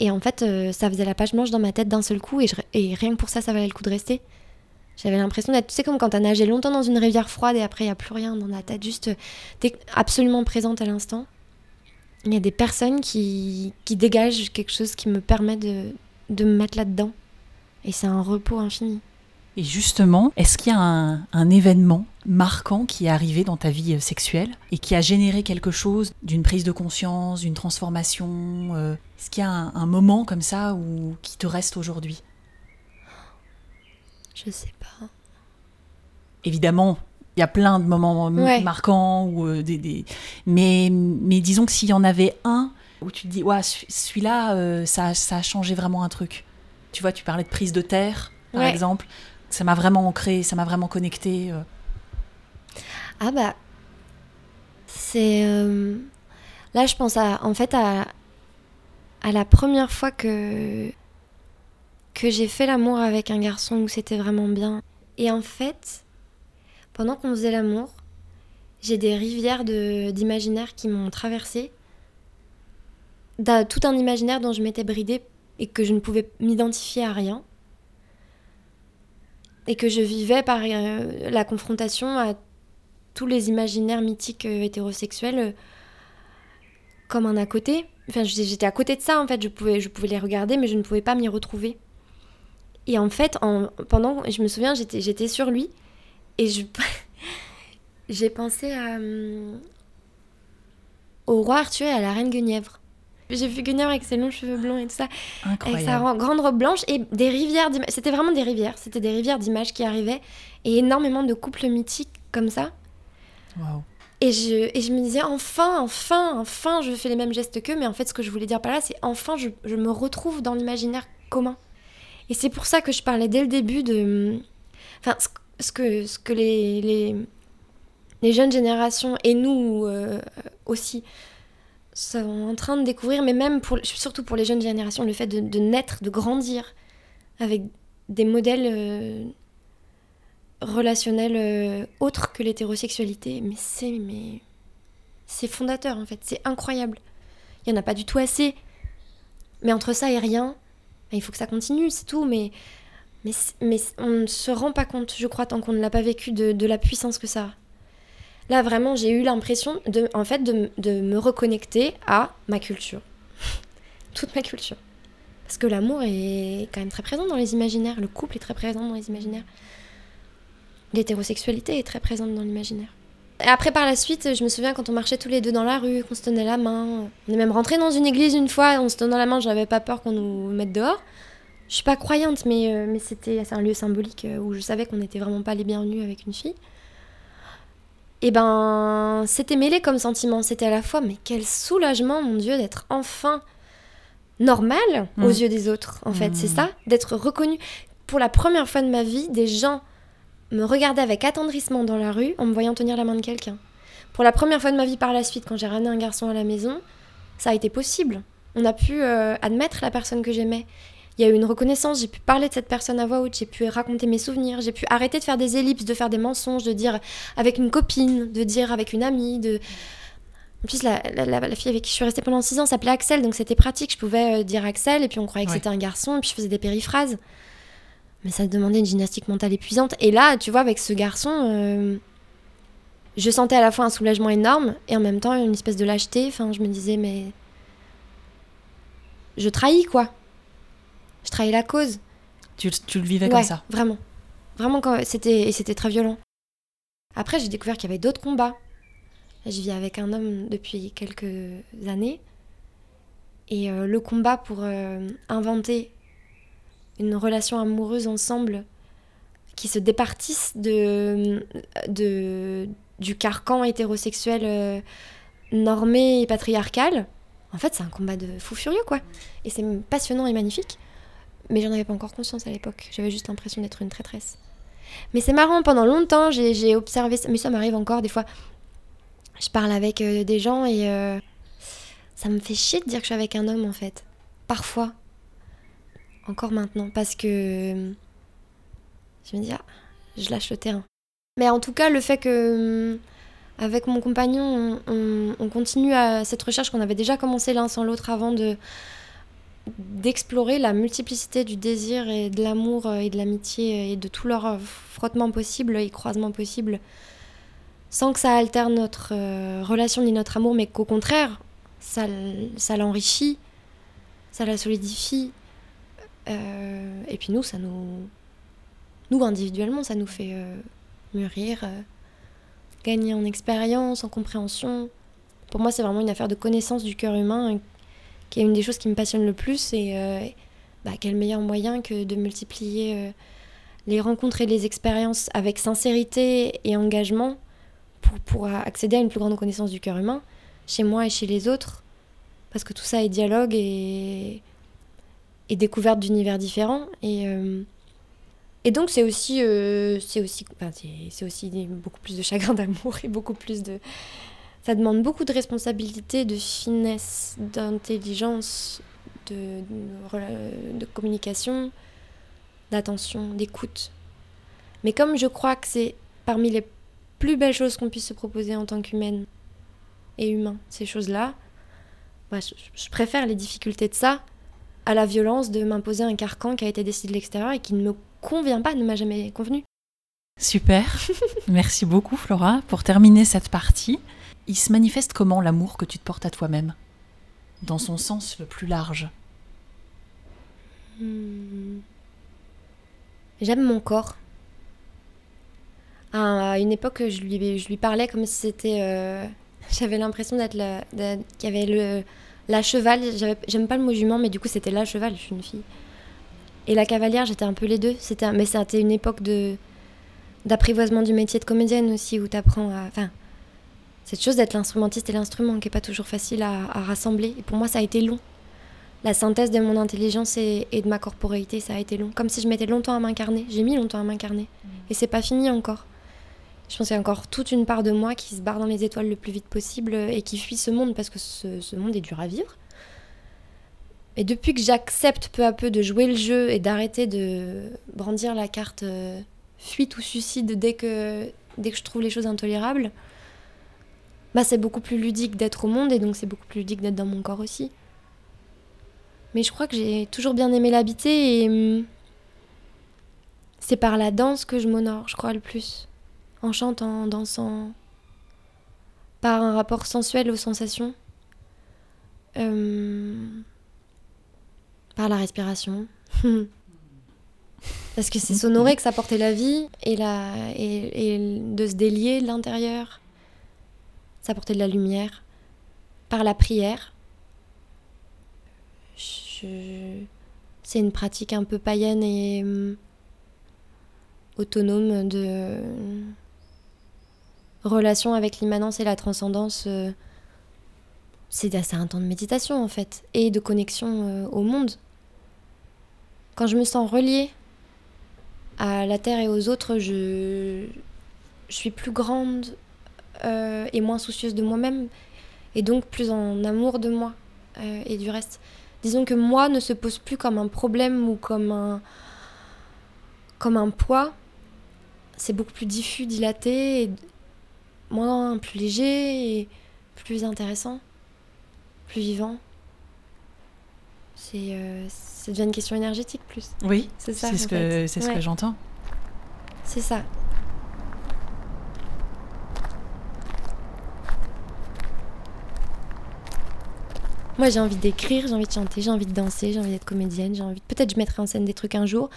Et en fait, euh, ça faisait la page blanche dans ma tête d'un seul coup, et, rien que pour ça, ça valait le coup de rester. J'avais l'impression d'être, tu sais, comme quand t'as nagé longtemps dans une rivière froide et après il n'y a plus rien dans la tête, juste euh, t'es absolument présente à l'instant. Il y a des personnes qui, qui dégagent quelque chose qui me permet de, de me mettre là-dedans. Et c'est un repos infini. Et justement, est-ce qu'il y a un, un événement marquant qui est arrivé dans ta vie euh, sexuelle et qui a généré quelque chose d'une prise de conscience, d'une transformation euh, Est-ce qu'il y a un, un moment comme ça qui te reste aujourd'hui? Je sais pas. Évidemment, il y a plein de moments Ouais. marquants, ou, euh, des, des- Mais, mais disons que s'il y en avait un où tu te dis, ouais, ce- celui-là, euh, ça, ça a changé vraiment un truc. Tu vois, tu parlais de prise de terre, par Ouais. exemple. Ça m'a vraiment ancré, ça m'a vraiment connecté. euh. Ah bah. C'est. euh, Là, je pense à, en fait à, la première fois que, que j'ai fait l'amour avec un garçon où c'était vraiment bien. Et en fait, pendant qu'on faisait l'amour, j'ai des rivières d'imaginaire qui m'ont traversée. Tout un imaginaire dont je m'étais bridée et que je ne pouvais m'identifier à rien. Et que je vivais par euh, la confrontation à tous les imaginaires mythiques euh, hétérosexuels euh, comme un à côté. Enfin, j'étais à côté de ça, en fait. Je pouvais, je pouvais les regarder, mais je ne pouvais pas m'y retrouver. Et en fait, en, pendant, je me souviens, j'étais j'étais sur lui et je j'ai pensé à, hum, au roi Arthur et à la reine Guenièvre. J'ai vu Guenièvre avec ses longs cheveux blonds et tout ça. Avec sa Incroyable. grande robe blanche et des rivières d'images. C'était vraiment des rivières. C'était des rivières d'images qui arrivaient et énormément de couples mythiques comme ça. Waouh. Et je, et je me disais, enfin, enfin, enfin, je fais les mêmes gestes qu'eux. Mais en fait, ce que je voulais dire par là, c'est enfin, je, je me retrouve dans l'imaginaire commun. Et c'est pour ça que je parlais dès le début de. Enfin, ce, ce que, ce que les, les, les jeunes générations et nous euh, aussi sont en train de découvrir, mais même pour, surtout pour les jeunes générations, le fait de, naître, de grandir avec des modèles euh, relationnels euh, autres que l'hétérosexualité. Mais c'est mais c'est fondateur en fait, c'est incroyable. Il y en a pas du tout assez. Mais entre ça et rien, bah, il faut que ça continue, c'est tout. Mais mais, mais on ne se rend pas compte, je crois, tant qu'on ne l'a pas vécu, de, de la puissance que ça a. Là, vraiment, j'ai eu l'impression, de, en fait, de, de me reconnecter à ma culture. Toute ma culture. Parce que l'amour est quand même très présent dans les imaginaires. Le couple est très présent dans les imaginaires. L'hétérosexualité est très présente dans l'imaginaire. Après, par la suite, je me souviens quand on marchait tous les deux dans la rue, qu'on se tenait la main. On est même rentré dans une église une fois, on se tenait la main, j'avais pas peur qu'on nous mette dehors. Je suis pas croyante, mais, euh, mais c'était un lieu symbolique euh, où je savais qu'on n'était vraiment pas les bienvenus avec une fille. Et ben, c'était mêlé comme sentiment. C'était à la fois, mais quel soulagement, mon Dieu, d'être enfin normal aux yeux des autres, en fait. C'est ça, d'être reconnu. pour la première fois de ma vie, des gens me regardaient avec attendrissement dans la rue en me voyant tenir la main de quelqu'un. Pour la première fois de ma vie par la suite, quand j'ai ramené un garçon à la maison, ça a été possible. On a pu euh, admettre la personne que j'aimais. Il y a eu une reconnaissance, j'ai pu parler de cette personne à voix haute, j'ai pu raconter mes souvenirs, j'ai pu arrêter de faire des ellipses, de faire des mensonges, de dire avec une copine, de dire avec une amie, de... En plus, la, fille avec qui je suis restée pendant 6 ans s'appelait Axel, donc c'était pratique. Je pouvais euh, dire Axel, et puis on croyait que c'était un garçon, et puis je faisais des périphrases. Mais ça demandait une gymnastique mentale épuisante. Et là, tu vois, avec ce garçon, euh, je sentais à la fois un soulagement énorme, et en même temps une espèce de lâcheté. Enfin, je me disais, mais. Je trahis, quoi. Je trahis la cause. Tu, tu le vivais comme ça Vraiment. Vraiment, quand c'était, et c'était très violent. Après, j'ai découvert qu'il y avait d'autres combats je vis avec un homme depuis quelques années. Et euh, le combat pour euh, inventer une relation amoureuse ensemble qui se départisse de, de, du carcan hétérosexuel euh, normé et patriarcal, en fait, c'est un combat de fou furieux, quoi. Et c'est passionnant et magnifique. Mais j'en avais pas encore conscience à l'époque. J'avais juste l'impression d'être une traîtresse. Mais c'est marrant, pendant longtemps, j'ai observé, mais ça m'arrive encore des fois, je parle avec euh, des gens et euh, ça me fait chier de dire que je suis avec un homme en fait. Parfois. Encore maintenant. Parce que je me dis, ah, je lâche le terrain. Mais en tout cas, le fait que hum, avec mon compagnon, on, continue à cette recherche qu'on avait déjà commencé l'un sans l'autre avant de d'explorer la multiplicité du désir et de l'amour euh, et de l'amitié et de tous leurs frottements possibles et croisements possibles sans que ça altère notre euh, relation ni notre amour, mais qu'au contraire, ça, ça l'enrichit, ça la solidifie. Euh, et puis nous, ça nous, nous individuellement, ça nous fait euh, mûrir, gagner en expérience, en compréhension. Pour moi, c'est vraiment une affaire de connaissance du cœur humain, qui est une des choses qui me passionne le plus. Et bah, quel meilleur moyen que de multiplier les rencontres et les expériences avec sincérité et engagement pour, accéder à une plus grande connaissance du cœur humain, chez moi et chez les autres, parce que tout ça est dialogue et, découverte d'univers différents. Et, euh, donc c'est aussi, euh, c'est aussi, c'est aussi beaucoup plus de chagrin d'amour et beaucoup plus de... Ça demande beaucoup de responsabilité, de finesse, d'intelligence, de, communication, d'attention, d'écoute. Mais comme je crois que c'est parmi les plus belle chose qu'on puisse se proposer en tant qu'humaine et humain, ces choses-là, bah, je, préfère les difficultés de ça à la violence de m'imposer un carcan qui a été décidé de l'extérieur et qui ne me convient pas, ne m'a jamais convenu. Super. Merci beaucoup Flora. Pour terminer cette partie, il se manifeste comment l'amour que tu te portes à toi-même? Dans son sens le plus large. Hmm. J'aime mon corps à une époque, je lui, parlais comme si c'était. Euh, j'avais l'impression d'être qu'il y avait le la cheval. J'aime pas le mot jument, mais du coup c'était la cheval. Je suis une fille. Et la cavalière, j'étais un peu les deux. C'était, mais c'était une époque de d'apprivoisement du métier de comédienne aussi, où tu apprends à. Cette chose d'être l'instrumentiste et l'instrument qui est pas toujours facile à, rassembler. Et pour moi, ça a été long. La synthèse de mon intelligence et, et, de ma corporéité, ça a été long. Comme si je mettais longtemps à m'incarner. J'ai mis longtemps à m'incarner. Mmh. Et c'est pas fini encore. Je pense qu'il y a encore toute une part de moi qui se barre dans les étoiles le plus vite possible et qui fuit ce monde parce que ce, monde est dur à vivre. Et depuis que j'accepte peu à peu de jouer le jeu et d'arrêter de brandir la carte euh, fuite ou suicide dès que, dès que je trouve les choses intolérables, bah c'est beaucoup plus ludique d'être au monde et donc c'est beaucoup plus ludique d'être dans mon corps aussi. Mais je crois que j'ai toujours bien aimé l'habiter et hum, c'est par la danse que je m'honore, je crois, le plus en chantant, en dansant, par un rapport sensuel aux sensations, euh, par la respiration. Parce que c'est s'honorer que ça portait la vie et, la, et, de se délier de l'intérieur. Portait de la lumière. Par la prière. C'est une pratique un peu païenne et euh, autonome de relation avec l'immanence et la transcendance, euh, c'est un temps de méditation en fait, et de connexion euh, au monde. Quand je me sens reliée à la terre et aux autres, je, je suis plus grande euh, et moins soucieuse de moi-même, et donc plus en amour de moi euh, et du reste. Disons que moi ne se pose plus comme un problème ou comme un, comme un poids. C'est beaucoup plus diffus, dilaté, et moins plus léger et plus intéressant, plus vivant. C'est euh, ça devient une question énergétique plus. Oui, C'est ça, c'est ce fait. que, c'est ce Ouais. que j'entends. C'est ça. Moi, j'ai envie d'écrire, j'ai envie de chanter, j'ai envie de danser, j'ai envie d'être comédienne, j'ai envie. Peut-être je mettrai en scène des trucs un jour.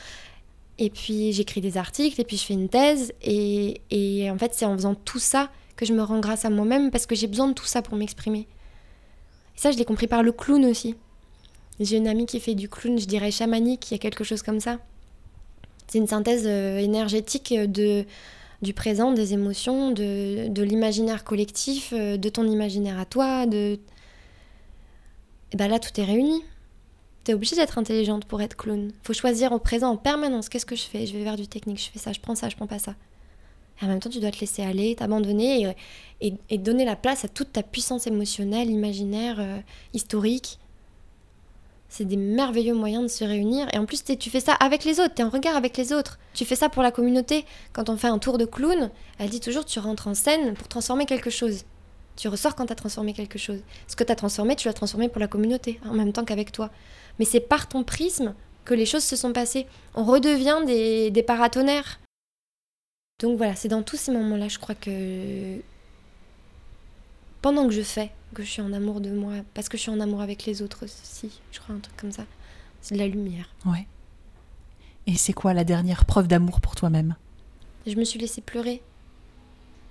Et puis j'écris des articles, et puis je fais une thèse. Et, en fait, c'est en faisant tout ça que je me rends grâce à moi-même parce que j'ai besoin de tout ça pour m'exprimer. Et ça, je l'ai compris par le clown aussi. J'ai une amie qui fait du clown, je dirais chamanique, il y a quelque chose comme ça. C'est une synthèse euh, énergétique de, du présent, des émotions, de, de l'imaginaire collectif, euh, de ton imaginaire à toi. De... Et ben là, tout est réuni. T'es obligé d'être intelligente pour être clown. Faut choisir au présent en permanence. Qu'est-ce que je fais? Je vais vers du technique, je fais ça, je prends ça, je prends pas ça. Et en même temps, tu dois te laisser aller, t'abandonner et, et donner la place à toute ta puissance émotionnelle, imaginaire, euh, historique. C'est des merveilleux moyens de se réunir. Et en plus, tu fais ça avec les autres, tu es en regard avec les autres. Tu fais ça pour la communauté. Quand on fait un tour de clown, elle dit toujours tu rentres en scène pour transformer quelque chose. Tu ressors quand tu as transformé quelque chose. Ce que tu as transformé, tu l'as transformé pour la communauté, en même temps qu'avec toi. Mais c'est par ton prisme que les choses se sont passées. On redevient des, des paratonnerres. Donc voilà, c'est dans tous ces moments-là, je crois que pendant que je fais, que je suis en amour de moi, parce que je suis en amour avec les autres aussi, je crois un truc comme ça. C'est de la lumière. Ouais. Et c'est quoi la dernière preuve d'amour pour toi-même? Je me suis laissée pleurer.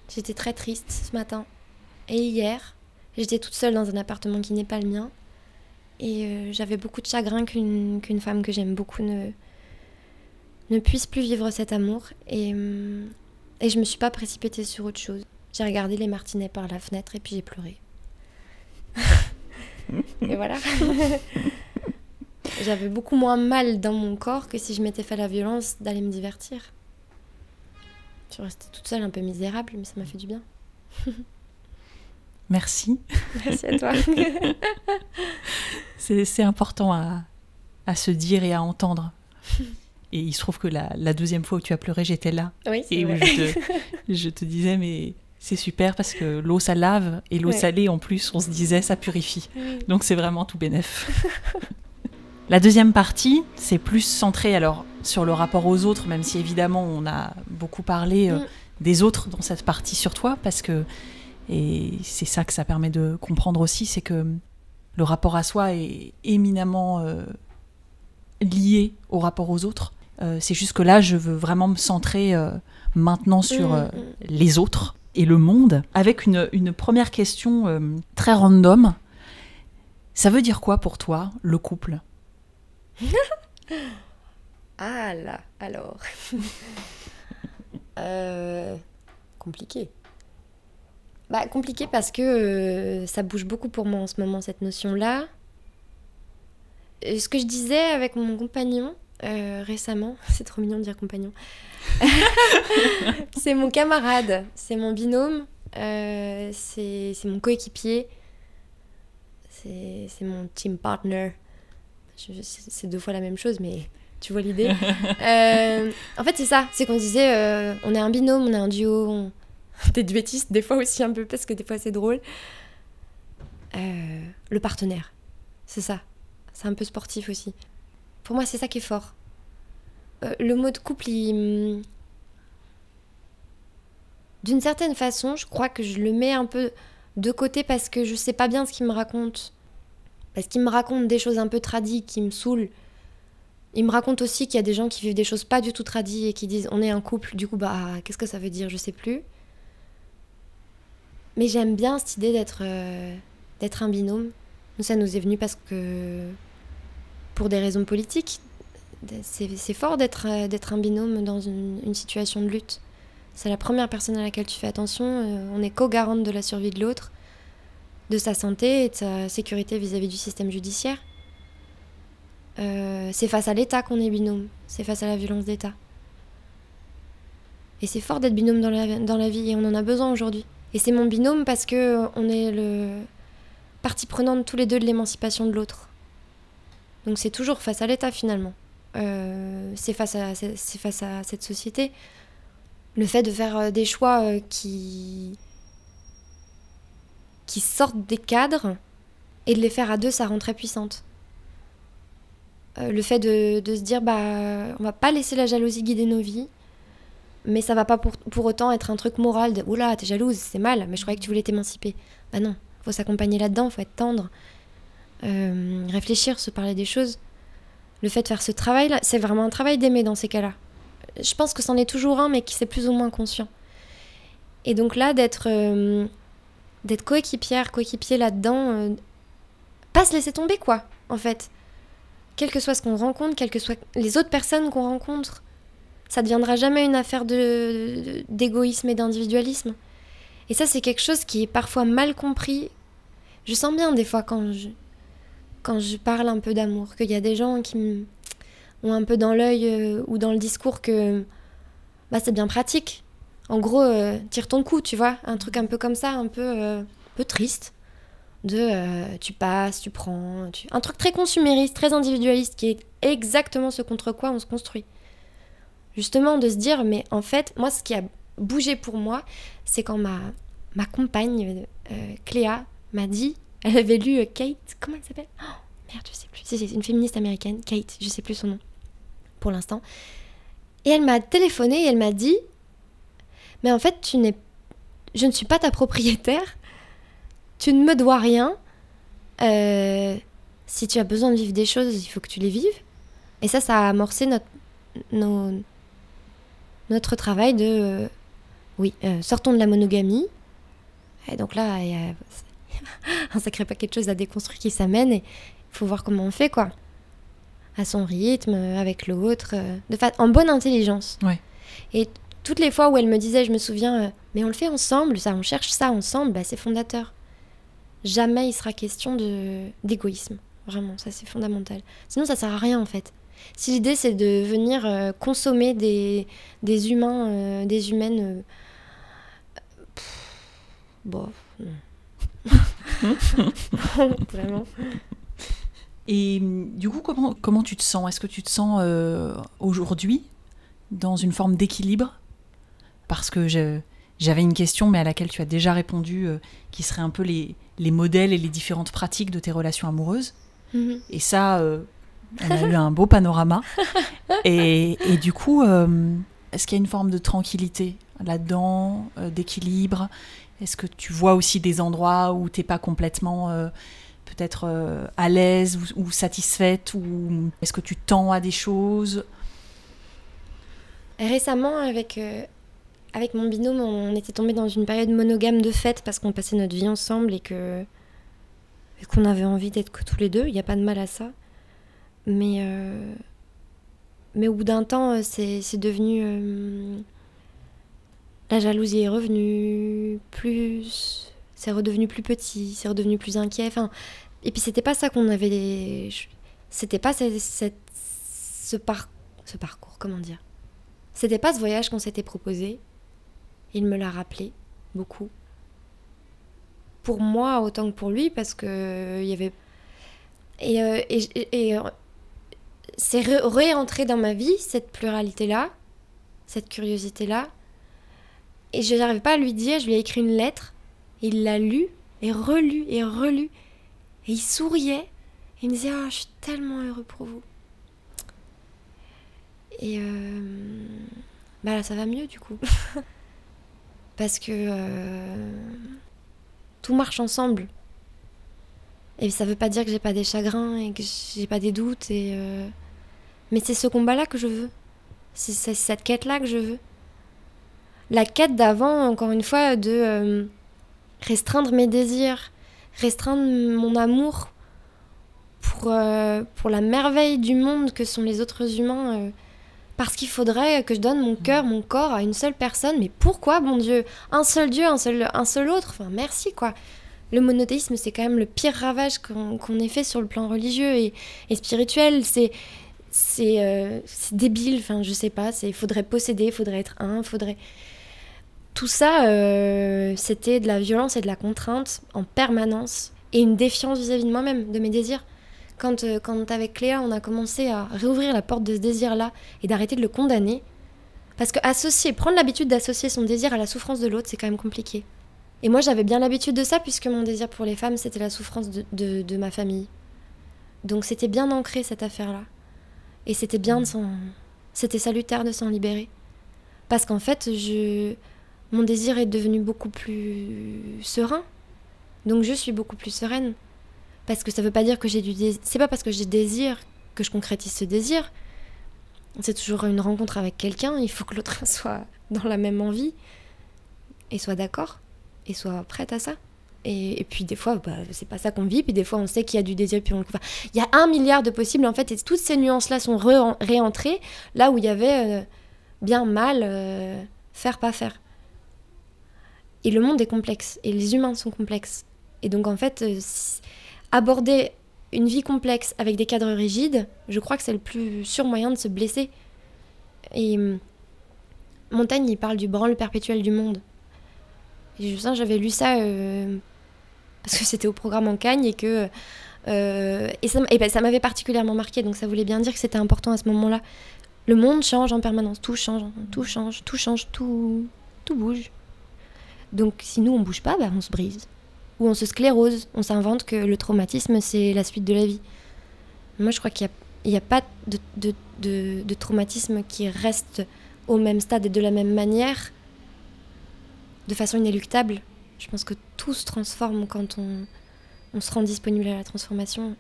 J'étais très triste ce matin. Et hier, j'étais toute seule dans un appartement qui n'est pas le mien. Et euh, j'avais beaucoup de chagrin qu'une femme que j'aime beaucoup ne, ne puisse plus vivre cet amour. Et, hum, et je me suis pas précipitée sur autre chose. J'ai regardé les martinets par la fenêtre et puis j'ai pleuré. et voilà. J'avais beaucoup moins mal dans mon corps que si je m'étais fait la violence d'aller me divertir. Je suis restée toute seule un peu misérable, mais ça m'a fait du bien. Merci. Merci à toi. C'est important à, à se dire et à entendre. Et il se trouve que la, la deuxième fois où tu as pleuré, j'étais là. oui, Et où vrai. je te, je te disais, mais c'est super parce que l'eau, ça lave. Et l'eau Ouais. salée, en plus, on se disait, ça purifie. Donc c'est vraiment tout bénef. La deuxième partie, c'est plus centré alors sur le rapport aux autres, même si évidemment on a beaucoup parlé euh, Mm. des autres dans cette partie sur toi, parce que et c'est ça que ça permet de comprendre aussi, c'est que le rapport à soi est éminemment euh, lié au rapport aux autres. Euh, c'est juste que là, je veux vraiment me centrer euh, maintenant sur Mm, mm. les autres et le monde, avec une, une première question très random. Ça veut dire quoi pour toi, le couple? Ah là, alors. Compliqué. Bah, compliqué parce que euh, ça bouge beaucoup pour moi en ce moment, cette notion-là. Et ce que je disais avec mon compagnon euh, récemment, c'est trop mignon de dire compagnon. c'est mon camarade, c'est mon binôme, euh, c'est mon coéquipier, c'est mon team partner. C'est deux fois la même chose, mais tu vois l'idée. Euh, en fait, c'est ça, c'est qu'on disait, euh, on est un binôme, on est un duo, on... des duettistes des fois aussi un peu, parce que des fois c'est drôle. Euh, le partenaire, c'est ça. C'est un peu sportif aussi. Pour moi, c'est ça qui est fort. Euh, le mot de couple, il... D'une certaine façon, je crois que je le mets un peu de côté parce que je sais pas bien ce qu'il me raconte. Parce qu'il me raconte des choses un peu tradies qui me saoulent. Il me raconte aussi qu'il y a des gens qui vivent des choses pas du tout tradies et qui disent on est un couple, du coup, bah, qu'est-ce que ça veut dire Je sais plus. Mais j'aime bien cette idée d'être euh, un binôme. Ça nous est venu parce que, pour des raisons politiques, c'est fort d'être euh, d'être un binôme dans une, situation de lutte. C'est la première personne à laquelle tu fais attention. euh, on est co-garante de la survie de l'autre, de sa santé et de sa sécurité vis-à-vis du système judiciaire. C'est face à l'État qu'on est binôme. C'est face à la violence d'État. Et c'est fort d'être binôme dans la, dans la vie et on en a besoin aujourd'hui. Et c'est mon binôme parce que on est le partie prenante tous les deux de l'émancipation de l'autre. Donc c'est toujours face à l'État finalement. Euh, c'est face, à, cette société. Le fait de faire euh, des choix euh, qui, qui sortent des cadres et de les faire à deux, ça rend très puissante. le fait de, de, se dire, bah, on va pas laisser la jalousie guider nos vies, mais ça va pas pour, pour autant être un truc moral de, oula, t'es jalouse, c'est mal, mais je croyais que tu voulais t'émanciper. Bah non, faut s'accompagner là-dedans, faut être tendre, euh, réfléchir, se parler des choses. Le fait de faire ce travail-là, c'est vraiment un travail d'aimer dans ces cas-là. Je pense que c'en est toujours un, mais qui c'est plus ou moins conscient. Et donc là, d'être euh, d'être coéquipière, coéquipier là-dedans, euh, pas se laisser tomber, quoi, en fait. Quel que soit ce qu'on rencontre, quelles que soient les autres personnes qu'on rencontre, ça deviendra jamais une affaire d'égoïsme et d'individualisme. Et ça, c'est quelque chose qui est parfois mal compris. Je sens bien des fois quand je, quand je parle un peu d'amour, qu'il y a des gens qui ont un peu dans l'œil euh, ou dans le discours que bah, c'est bien pratique. En gros, euh, tire ton coup, tu vois, un truc un peu comme ça, un peu, euh, peu triste. De tu passes, tu prends. Un truc très consumériste, très individualiste, qui est exactement ce contre quoi on se construit. Justement, de se dire, mais en fait, moi, ce qui a bougé pour moi, c'est quand ma, ma compagne, euh, Cléa, m'a dit, elle avait lu euh, Kate, comment elle s'appelle? Oh, Merde, je sais plus. C'est une féministe américaine, Kate, je sais plus son nom, pour l'instant. Et elle m'a téléphoné et elle m'a dit, mais en fait, tu n'es, je ne suis pas ta propriétaire, tu ne me dois rien. Euh, si tu as besoin de vivre des choses, il faut que tu les vives. Et ça, ça a amorcé notre, notre travail de oui, euh, sortons de la monogamie. Et donc là, il y a un sacré paquet de choses à déconstruire qui s'amènent et il faut voir comment on fait, quoi. À son rythme, avec l'autre, euh, de en bonne intelligence. Et toutes les fois où elle me disait, je me souviens, euh, mais on le fait ensemble, ça, on cherche ça ensemble, bah, c'est fondateur. Jamais il sera question de d'égoïsme. Vraiment, ça c'est fondamental. Sinon, ça sert à rien en fait. Si l'idée c'est de venir consommer des, des humains, des humaines Bon. Vraiment. Et du coup, comment, comment tu te sens? Est-ce que tu te sens euh, aujourd'hui dans une forme d'équilibre? Parce que j'avais une question, mais à laquelle tu as déjà répondu, euh, qui serait un peu les, les, modèles et les différentes pratiques de tes relations amoureuses. Mm-hmm. Et ça, euh, on a eu un beau panorama. Et, et du coup, est-ce qu'il y a une forme de tranquillité là-dedans, d'équilibre? Est-ce que tu vois aussi des endroits où tu n'es pas complètement euh, peut-être euh, à l'aise ou, satisfaite ou est-ce que tu tends à des choses? Récemment, avec, euh, avec mon binôme, on était tombé dans une période monogame de fête parce qu'on passait notre vie ensemble et que qu'on avait envie d'être que tous les deux. Il n'y a pas de mal à ça. Mais, mais au bout d'un temps, c'est devenu la jalousie est revenue, plus. C'est redevenu plus petit, c'est redevenu plus inquiet. Enfin, et puis c'était pas ça qu'on avait. C'était pas cette, ce, par... ce parcours, comment dire. C'était pas ce voyage qu'on s'était proposé. Il me l'a rappelé beaucoup. Pour moi autant que pour lui, parce que il y avait. Et, euh, euh, c'est réentré dans ma vie, cette pluralité-là, cette curiosité-là, et je n'arrivais pas à lui dire, je lui ai écrit une lettre, il l'a lu et relu et relu. Et il souriait. Et il me disait, oh, je suis tellement heureux pour vous. Et euh, bah là, ça va mieux du coup. Parce que euh, tout marche ensemble. Et ça veut pas dire que j'ai pas des chagrins et que j'ai pas des doutes. Et euh, Mais c'est ce combat-là que je veux. C'est cette quête-là que je veux la quête d'avant, encore une fois, de euh, restreindre mes désirs, restreindre mon amour pour, euh, pour la merveille du monde que sont les autres humains. Parce qu'il faudrait que je donne mon cœur, mon corps à une seule personne. Mais pourquoi, bon Dieu? Un seul Dieu, un seul, un seul autre? Enfin, merci, quoi. Le monothéisme, c'est quand même le pire ravage qu'on ait fait sur le plan religieux et, spirituel. C'est c'est euh, débile, enfin je sais pas, il faudrait posséder, il faudrait être un, faudrait... Tout ça, euh, c'était de la violence et de la contrainte en permanence et une défiance vis-à-vis de moi-même, de mes désirs. Quand, euh, quand avec Cléa, on a commencé à réouvrir la porte de ce désir-là et d'arrêter de le condamner, parce que associer, prendre l'habitude d'associer son désir à la souffrance de l'autre, c'est quand même compliqué. Et moi, j'avais bien l'habitude de ça, puisque mon désir pour les femmes, c'était la souffrance de, ma famille. Donc c'était bien ancré, cette affaire-là. Et c'était bien de s'en... C'était salutaire de s'en libérer. Parce qu'en fait, je... mon désir est devenu beaucoup plus serein. Donc je suis beaucoup plus sereine. Parce que ça veut pas dire que j'ai du désir... C'est pas parce que j'ai désir que je concrétise ce désir. C'est toujours une rencontre avec quelqu'un. Il faut que l'autre soit dans la même envie. Et soit d'accord. Et soit prête à ça. Et, puis des fois, bah, c'est pas ça qu'on vit, puis des fois on sait qu'il y a du désir, puis on le Il y a un milliard de possibles en fait, et toutes ces nuances-là sont réentrées là où il y avait euh, bien mal euh, faire, pas faire. Et le monde est complexe, et les humains sont complexes. Et donc en fait, euh, aborder une vie complexe avec des cadres rigides, je crois que c'est le plus sûr moyen de se blesser. Et Montaigne, il parle du branle perpétuel du monde. Et j'avais lu ça parce que c'était au programme en Cagne et que euh, et ben, ça m'avait particulièrement marqué, donc ça voulait bien dire que c'était important à ce moment-là. Le monde change en permanence, tout change, tout change, tout change, tout, tout bouge. Donc si nous on bouge pas, ben, on se brise. Ou on se sclérose, on s'invente que le traumatisme c'est la suite de la vie. Moi je crois qu'il n'y a, a, pas de, de, de traumatisme qui reste au même stade et de la même manière, de façon inéluctable. Je pense que tout se transforme quand on, on se rend disponible à la transformation.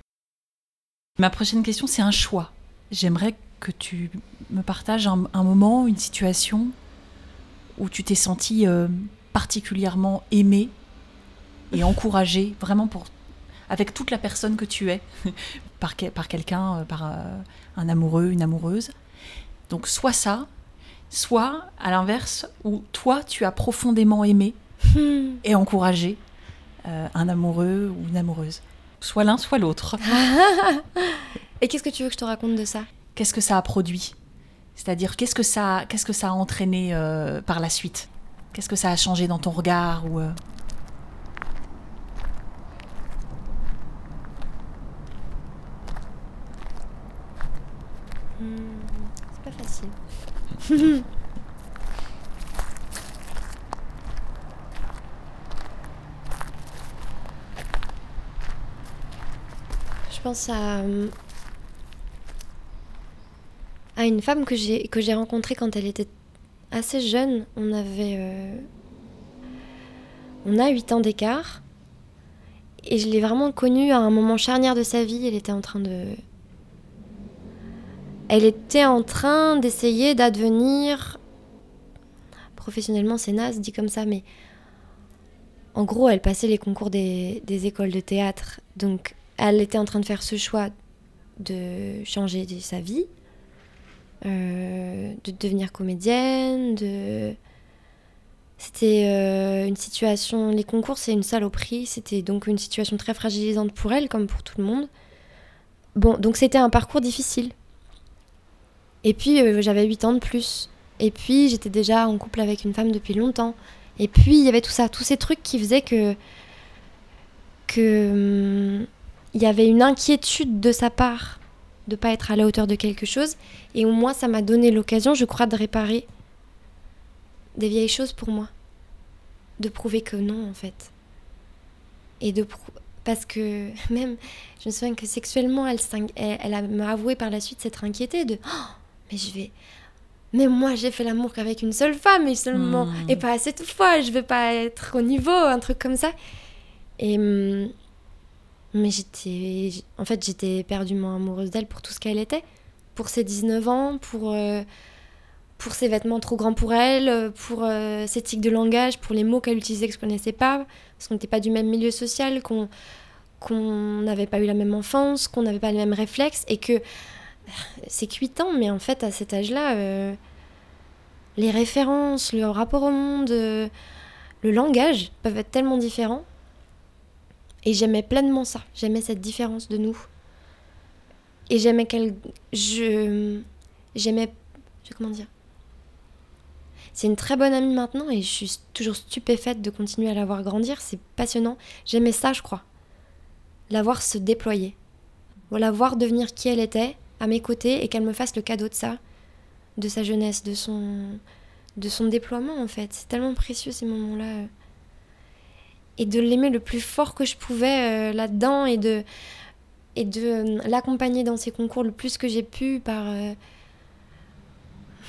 Ma prochaine question, c'est un choix. J'aimerais que tu me partages un, un, moment, une situation où tu t'es senti euh, particulièrement aimé et encouragé, vraiment pour, avec toute la personne que tu es, par quelqu'un, euh, par euh, un amoureux, une amoureuse. Donc soit ça, soit à l'inverse, où toi, tu as profondément aimé Hmm. et encourager euh, un amoureux ou une amoureuse. Soit l'un, soit l'autre. et qu'est-ce que tu veux que je te raconte de ça? Qu'est-ce que ça a produit? C'est-à-dire, qu'est-ce que ça, qu'est-ce que ça a entraîné euh, par la suite? Qu'est-ce que ça a changé dans ton regard ou euh... hmm, C'est pas facile. Je pense à, à une femme que j'ai, rencontrée quand elle était assez jeune. On avait. Euh, on a 8 ans d'écart. Et je l'ai vraiment connue à un moment charnière de sa vie. Elle était en train de. Elle était en train d'essayer d'advenir. Professionnellement, c'est naze, dit comme ça, mais. En gros, elle passait les concours des, écoles de théâtre. Donc, elle était en train de faire ce choix de changer de sa vie, euh, de devenir comédienne. C'était euh, une situation... Les concours, c'est une saloperie. C'était donc une situation très fragilisante pour elle, comme pour tout le monde. Bon, donc c'était un parcours difficile. Et puis, euh, j'avais 8 ans de plus. Et puis, j'étais déjà en couple avec une femme depuis longtemps. Et puis, il y avait tout ça, tous ces trucs qui faisaient que... que hum, il y avait une inquiétude de sa part de pas être à la hauteur de quelque chose. Et au moins, ça m'a donné l'occasion, je crois, de réparer des vieilles choses pour moi. De prouver que non, en fait. Et de parce que même, je me souviens que sexuellement, elle, elle, m'a avoué par la suite s'être inquiétée de oh, mais je vais. Mais moi, j'ai fait l'amour qu'avec une seule femme et seulement. Hmm. Et pas assez de fois, je vais pas être au niveau, un truc comme ça. Et. Hum, mais j'étais. En fait, j'étais éperdument amoureuse d'elle pour tout ce qu'elle était. Pour ses 19 ans, pour, euh, pour ses vêtements trop grands pour elle, pour euh, ses tics de langage, pour les mots qu'elle utilisait que je connaissais pas, parce qu'on n'était pas du même milieu social, qu'on qu'on n'avait pas eu la même enfance, qu'on n'avait pas les mêmes réflexes, et que c'est cuitant, mais en fait, à cet âge-là, euh, les références, le rapport au monde, le langage peuvent être tellement différents et j'aimais pleinement ça, j'aimais cette différence de nous. et j'aimais qu'elle. Je. J'aimais. Comment dire? C'est une très bonne amie maintenant et je suis toujours stupéfaite de continuer à la voir grandir. C'est passionnant. J'aimais ça, je crois. La voir se déployer. La voir devenir qui elle était à mes côtés et qu'elle me fasse le cadeau de ça, de sa jeunesse, de son, de son déploiement en fait. C'est tellement précieux ces moments-là. Et de l'aimer le plus fort que je pouvais euh, là-dedans et de, et de euh, l'accompagner dans ses concours le plus que j'ai pu par euh,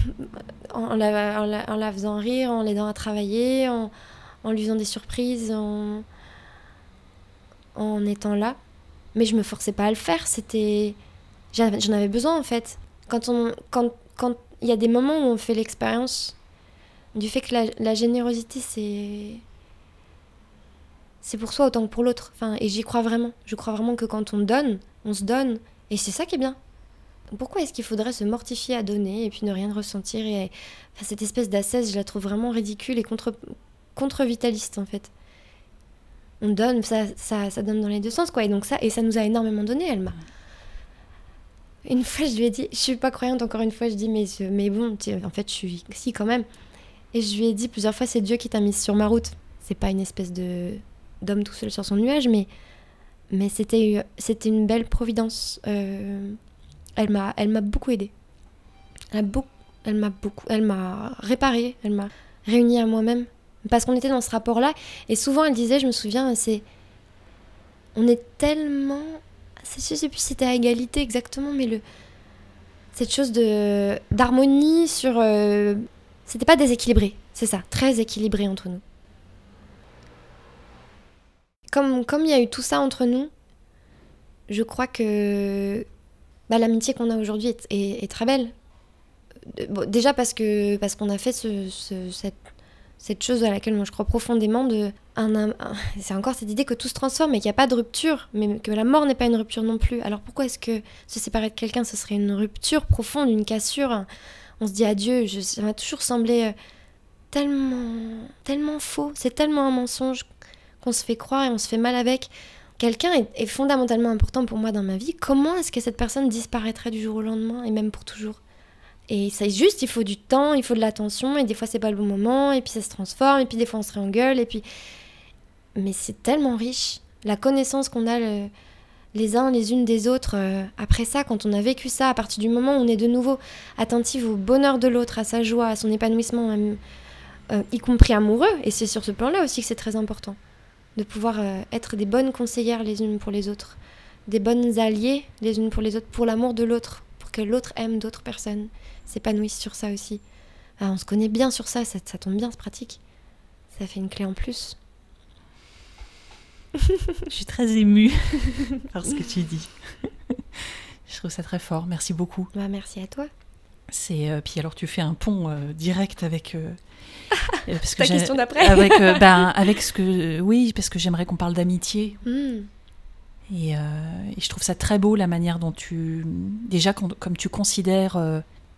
en, la, en, la, faisant rire, en l'aidant à travailler, en, en, lui faisant des surprises, en, en étant là. Mais je me forçais pas à le faire, c'était j'en avais besoin en fait. Quand on quand quand il y a des moments où on fait l'expérience du fait que la, la générosité c'est c'est pour soi autant que pour l'autre. Enfin, et j'y crois vraiment. Je crois vraiment que quand on donne, on se donne. Et c'est ça qui est bien. Pourquoi est-ce qu'il faudrait se mortifier à donner et puis ne rien ressentir et, Cette espèce d'ascèse, je la trouve vraiment ridicule et contre, contre-vitaliste en fait. On donne, ça, ça, ça, donne dans les deux sens quoi. Et donc ça, et ça nous a énormément donné, Elma. Une fois, je lui ai dit, je suis pas croyante encore une fois, je dis, mais, mais bon, en fait, je suis, si quand même. Et je lui ai dit plusieurs fois, c'est Dieu qui t'a mise sur ma route. C'est pas une espèce de d'homme tout seul sur son nuage, mais, mais c'était, une belle providence. Euh, elle, m'a, m'a beaucoup aidée. Elle, a elle m'a beaucoup, elle m'a réparé, elle m'a réunie à moi-même. Parce qu'on était dans ce rapport-là, et souvent elle disait, je me souviens, c'est. On est tellement. Je sais plus si c'était à égalité exactement, mais le. Cette chose d'harmonie sur. Euh, c'était pas déséquilibré, c'est ça, très équilibré entre nous comme il y a eu tout ça entre nous, je crois que bah, l'amitié qu'on a aujourd'hui est, très belle. Euh, déjà parce que parce qu'on a fait cette, cette, chose à laquelle moi je crois profondément de c'est encore cette idée que tout se transforme et qu'il n'y a pas de rupture, mais que la mort n'est pas une rupture non plus. Alors pourquoi est-ce que se séparer de quelqu'un, ce serait une rupture profonde, une cassure? On se dit adieu. Ça m'a toujours semblé euh, tellement tellement faux. C'est tellement un mensonge qu'on se fait croire et on se fait mal avec. Quelqu'un est, fondamentalement important pour moi dans ma vie. Comment est-ce que cette personne disparaîtrait du jour au lendemain et même pour toujours? Et c'est juste, il faut du temps, il faut de l'attention et des fois c'est pas le bon moment et puis ça se transforme et puis des fois on se réengueule et puis. Mais c'est tellement riche. La connaissance qu'on a les uns les unes des autres euh, après ça, quand on a vécu ça, à partir du moment où on est de nouveau attentif au bonheur de l'autre, à sa joie, à son épanouissement, euh, y compris amoureux, et c'est sur ce plan-là aussi que c'est très important de pouvoir euh, être des bonnes conseillères les unes pour les autres, des bonnes alliées les unes pour les autres, pour l'amour de l'autre, pour que l'autre aime d'autres personnes, s'épanouisse sur ça aussi. Ah, on se connaît bien sur ça, ça, ça tombe bien, c'est pratique. Ça fait une clé en plus. Je suis très émue par ce que tu dis. Je trouve ça très fort. Merci beaucoup. Bah, merci à toi. C'est euh, puis alors tu fais un pont euh, direct avec euh, parce que Ta question d'après avec, euh, ben, avec ce que. Oui, parce que j'aimerais qu'on parle d'amitié. Hmm. Et, euh, et, je trouve ça très beau la manière dont tu. Déjà, comme tu considères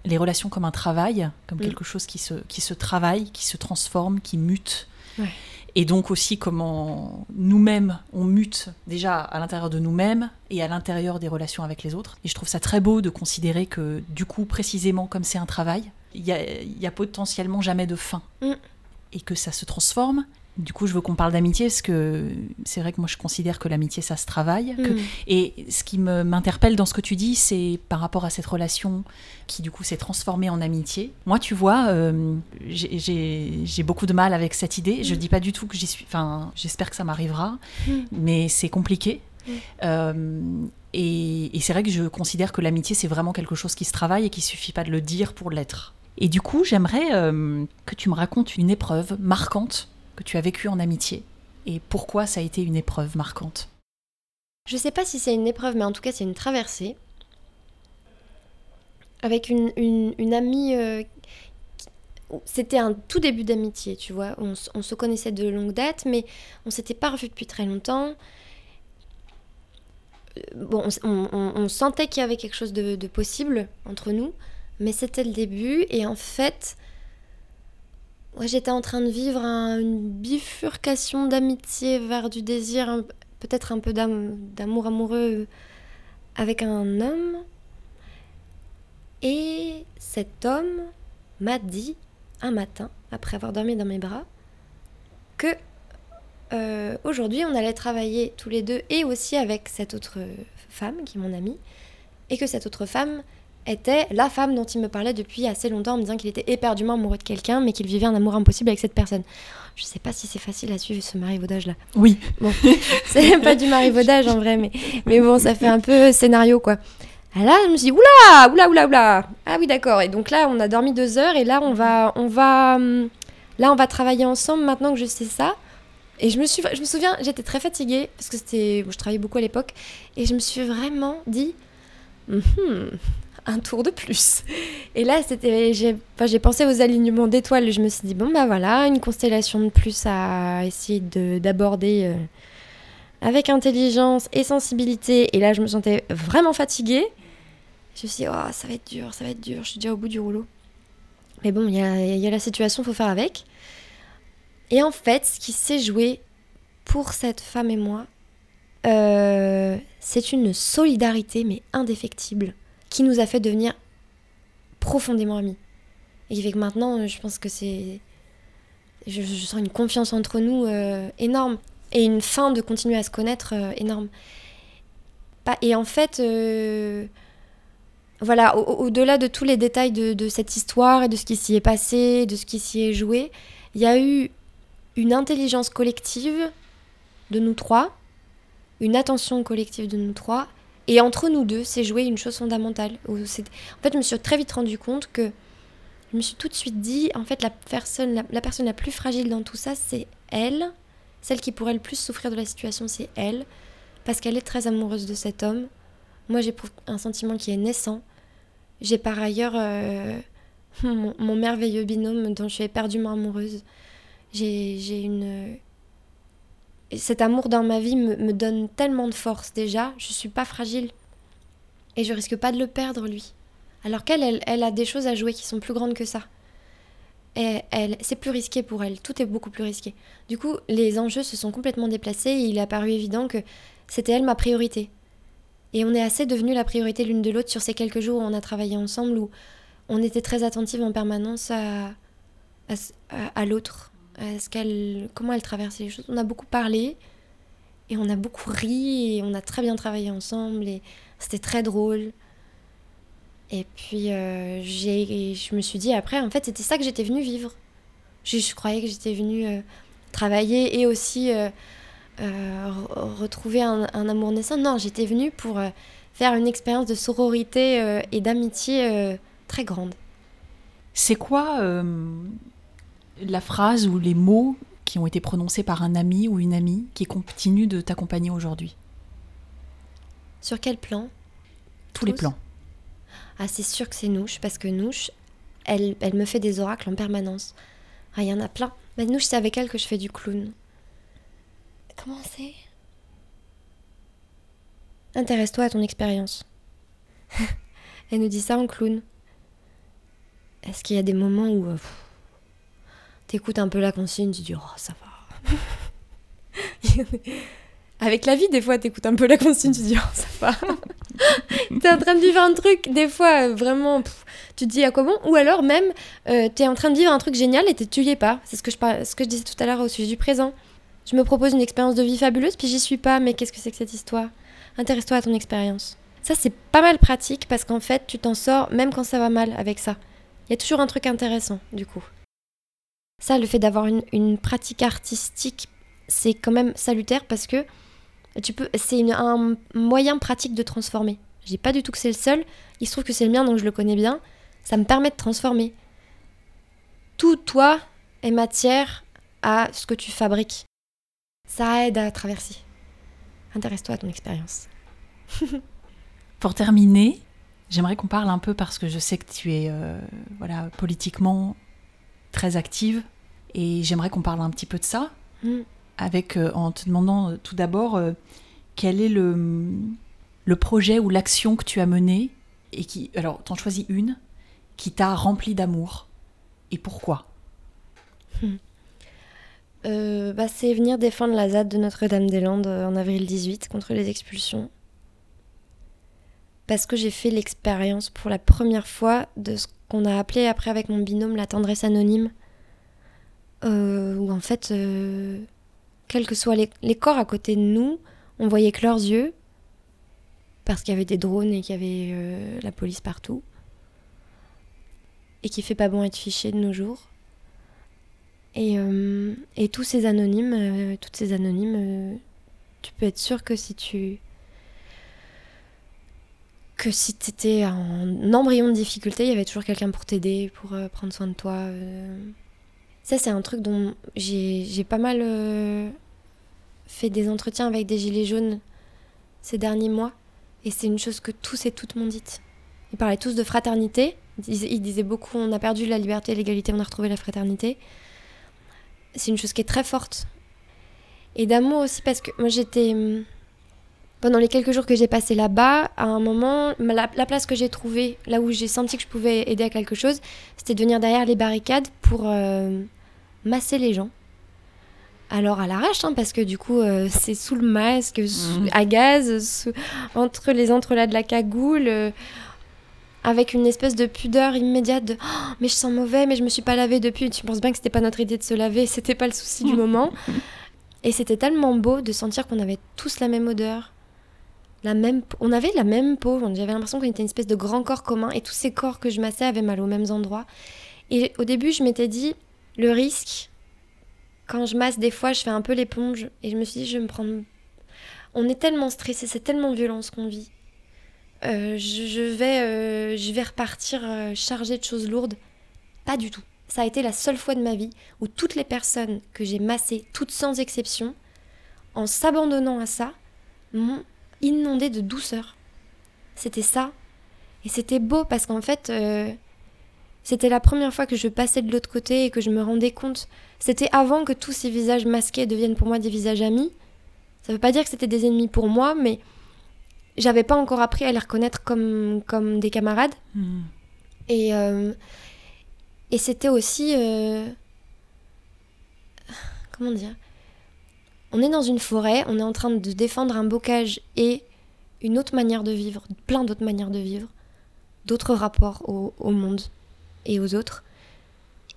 les relations comme un travail, comme hmm. quelque chose qui se, qui se travaille, qui se transforme, qui mute. Et donc aussi comment nous-mêmes, on mute déjà à l'intérieur de nous-mêmes et à l'intérieur des relations avec les autres. Et je trouve ça très beau de considérer que du coup, précisément comme c'est un travail, il y a, potentiellement jamais de fin. Mm. Et que ça se transforme. Du coup, je veux qu'on parle d'amitié parce que c'est vrai que moi je considère que l'amitié ça se travaille. Mm. et ce qui m'interpelle dans ce que tu dis, c'est par rapport à cette relation qui du coup s'est transformée en amitié. Moi, tu vois, euh, j'ai beaucoup de mal avec cette idée. Je mm. dis pas du tout que j'y suis. Enfin, j'espère que ça m'arrivera, mais c'est compliqué. Euh, et, et c'est vrai que je considère que l'amitié c'est vraiment quelque chose qui se travaille et qu'il suffit pas de le dire pour l'être. Et du coup, j'aimerais euh, que tu me racontes une épreuve marquante que tu as vécue en amitié et pourquoi ça a été une épreuve marquante. Je sais pas si c'est une épreuve, mais en tout cas, c'est une traversée. Avec une, une, amie. Euh, c'était un tout début d'amitié, tu vois. On, se connaissait de longue date, mais on s'était pas revus depuis très longtemps. Euh, bon, on, sentait qu'il y avait quelque chose de possible entre nous mais c'était le début et en fait, j'étais en train de vivre une bifurcation d'amitié vers du désir, peut-être un peu d'amour amoureux avec un homme. Et cet homme m'a dit un matin, après avoir dormi dans mes bras, que euh, aujourd'hui on allait travailler tous les deux et aussi avec cette autre femme qui est mon amie, et que cette autre femme était la femme dont il me parlait depuis assez longtemps en me disant qu'il était éperdument amoureux de quelqu'un, mais qu'il vivait un amour impossible avec cette personne. Je sais pas si c'est facile à suivre ce marivaudage là. Oui. Bon, c'est pas du marivaudage en vrai, mais, mais bon, ça fait un peu scénario quoi. Ah là, je me suis dit, oula, oula, oula, oula. Ah oui, d'accord. Et donc là, on a dormi deux heures et là, on va, on va, hum, là, on va travailler ensemble maintenant que je sais ça. Et je me, suis, je me souviens, j'étais très fatiguée parce que c'était, je travaillais beaucoup à l'époque, et je me suis vraiment dit, Mhm, un tour de plus. Et là, c'était, j'ai, enfin, j'ai pensé aux alignements d'étoiles. Je me suis dit, bon, bah voilà, une constellation de plus à essayer de, d'aborder euh, avec intelligence et sensibilité. Et là, je me sentais vraiment fatiguée. Je me suis dit, oh, ça va être dur, ça va être dur. Je suis déjà au bout du rouleau. Mais bon, il y a, la situation, faut faire avec. Et en fait, ce qui s'est joué pour cette femme et moi, euh, c'est une solidarité, mais indéfectible, qui nous a fait devenir profondément amis. Et qui fait que maintenant, je pense que c'est. Je, sens une confiance entre nous euh, énorme. Et une fin de continuer à se connaître euh, énorme. Et en fait, euh, voilà, au- au- au-delà de tous les détails de cette histoire et de ce qui s'y est passé, de ce qui s'y est joué, il y a eu une intelligence collective de nous trois, une attention collective de nous trois, et entre nous deux, c'est joué une chose fondamentale. En fait, je me suis très vite rendu compte que je me suis tout de suite dit, en fait, la personne la, personne la plus fragile dans tout ça, c'est elle. Celle qui pourrait le plus souffrir de la situation, c'est elle, parce qu'elle est très amoureuse de cet homme. Moi, j'éprouve un sentiment qui est naissant. J'ai par ailleurs euh, mon, mon merveilleux binôme dont je suis éperdument amoureuse. J'ai une. Et Cet amour dans ma vie me, me donne tellement de force déjà. Je suis pas fragile. Et je risque pas de le perdre, lui. Alors qu'elle, elle, elle a des choses à jouer qui sont plus grandes que ça. Et elle, c'est plus risqué pour elle. Tout est beaucoup plus risqué. Du coup, les enjeux se sont complètement déplacés et il est apparu évident que c'était elle ma priorité. Et on est assez devenus la priorité l'une de l'autre sur ces quelques jours où on a travaillé ensemble, où on était très attentive en permanence à, à, ce- à- à l'autre, à ce qu'elle, comment elle traversait les choses? On a beaucoup parlé et on a beaucoup ri et on a très bien travaillé ensemble et c'était très drôle. Et puis euh, j'ai, je me suis dit après, en fait, c'était ça que j'étais venue vivre. Je, croyais que j'étais venue euh, travailler et aussi euh, re- retrouver un, un amour naissant. Non, j'étais venue pour faire une expérience de sororité et d'amitié très grande. C'est quoi la phrase ou les mots qui ont été prononcés par un ami ou une amie qui continue de t'accompagner aujourd'hui Sur quel plan? Tous les plans. Ah, c'est sûr que c'est Nouche, parce que Nouche, elle, elle me fait des oracles en permanence. Ah, il y en a plein. Mais Nouche, c'est avec elle que je fais du clown. Comment c'est? Intéresse-toi à ton expérience. elle nous dit ça en clown. Est-ce qu'il y a des moments où euh, pff, t'écoutes un peu la consigne, tu dis oh ça va. Avec la vie, des fois, t'écoutes un peu la consigne, tu dis oh ça va. t'es en train de vivre un truc, des fois, euh, vraiment, pff, tu te dis à quoi bon? Ou alors même, euh, t'es en train de vivre un truc génial et t'es- tu y es pas. C'est ce que, je, par- ce que je disais tout à l'heure au sujet du présent. Je me propose une expérience de vie fabuleuse, puis j'y suis pas, mais qu'est-ce que c'est que cette histoire? Intéresse-toi à ton expérience. Ça, c'est pas mal pratique parce qu'en fait, tu t'en sors même quand ça va mal avec ça. Il y a toujours un truc intéressant, du coup. Ça, le fait d'avoir une, pratique artistique, c'est quand même salutaire parce que tu peux, c'est un moyen pratique de transformer. Je dis pas du tout que c'est le seul. Il se trouve que c'est le mien, donc je le connais bien. Ça me permet de transformer. Tout toi est matière à ce que tu fabriques. Ça aide à traverser. Intéresse-toi à ton expérience. Pour terminer, j'aimerais qu'on parle un peu parce que je sais que tu es euh, voilà, politiquement très active et j'aimerais qu'on parle un petit peu de ça Mm. avec, euh, en te demandant euh, tout d'abord euh, quel est le, le projet ou l'action que tu as menée et qui, alors t'en choisis une, qui t'a rempli d'amour et pourquoi? Euh, bah, c'est venir défendre la ZAD de Notre-Dame-des-Landes en avril 18 contre les expulsions. parce que j'ai fait l'expérience pour la première fois de ce qu'on a appelé après avec mon binôme la tendresse anonyme. Euh, où en fait, euh, quels que soient les, corps à côté de nous, on voyait que leurs yeux, parce qu'il y avait des drones et qu'il y avait euh, la police partout, et qui fait pas bon être fiché de nos jours. Et, euh, et tous ces anonymes, toutes ces anonymes, tu peux être sûr que si tu que si tu étais en embryon de difficulté, il y avait toujours quelqu'un pour t'aider, pour euh, prendre soin de toi. euh. Ça, c'est un truc dont j'ai pas mal euh, fait des entretiens avec des gilets jaunes ces derniers mois. Et c'est une chose que tous et toutes m'ont dite. Ils parlaient tous de fraternité. Ils ils disaient beaucoup on a perdu la liberté et l'égalité, on a retrouvé la fraternité. C'est une chose qui est très forte. Et d'amour aussi, parce que moi j'étais. Pendant les quelques jours que j'ai passé là-bas, à un moment, la, la place que j'ai trouvée, là où j'ai senti que je pouvais aider à quelque chose, c'était de venir derrière les barricades pour euh, masser les gens. Alors à l'arrache, hein, parce que du coup, euh, c'est sous le masque, sous- Mhm. à gaz, sous- entre les entrelacs de la cagoule, euh, avec une espèce de pudeur immédiate de Oh, mais je sens mauvais, mais je me suis pas lavé depuis. Tu penses bien que c'était pas notre idée de se laver, c'était pas le souci du moment. Et c'était tellement beau de sentir qu'on avait tous la même odeur, la même, on avait la même peau. J'avais l'impression qu'on était une espèce de grand corps commun, et tous ces corps que je massais avaient mal aux mêmes endroits. Et au début, je m'étais dit le risque. Quand je masse, des fois, je fais un peu l'éponge, et je me suis dit, je vais me prendre. On est tellement stressé, c'est tellement violent ce qu'on vit. Euh, je, je vais, euh, je vais repartir euh, chargée de choses lourdes. Pas du tout. Ça a été la seule fois de ma vie où toutes les personnes que j'ai massées, toutes sans exception, en s'abandonnant à ça, m'ont inondé de douceur. C'était ça. Et c'était beau parce qu'en fait, euh, c'était la première fois que je passais de l'autre côté et que je me rendais compte. C'était avant que tous ces visages masqués deviennent pour moi des visages amis. Ça veut pas dire que c'était des ennemis pour moi, mais j'avais pas encore appris à les reconnaître comme, comme des camarades. Hmm. Et, euh, et c'était aussi. euh, comment dire On est dans une forêt, on est en train de défendre un bocage et une autre manière de vivre, plein d'autres manières de vivre, d'autres rapports au, monde et aux autres.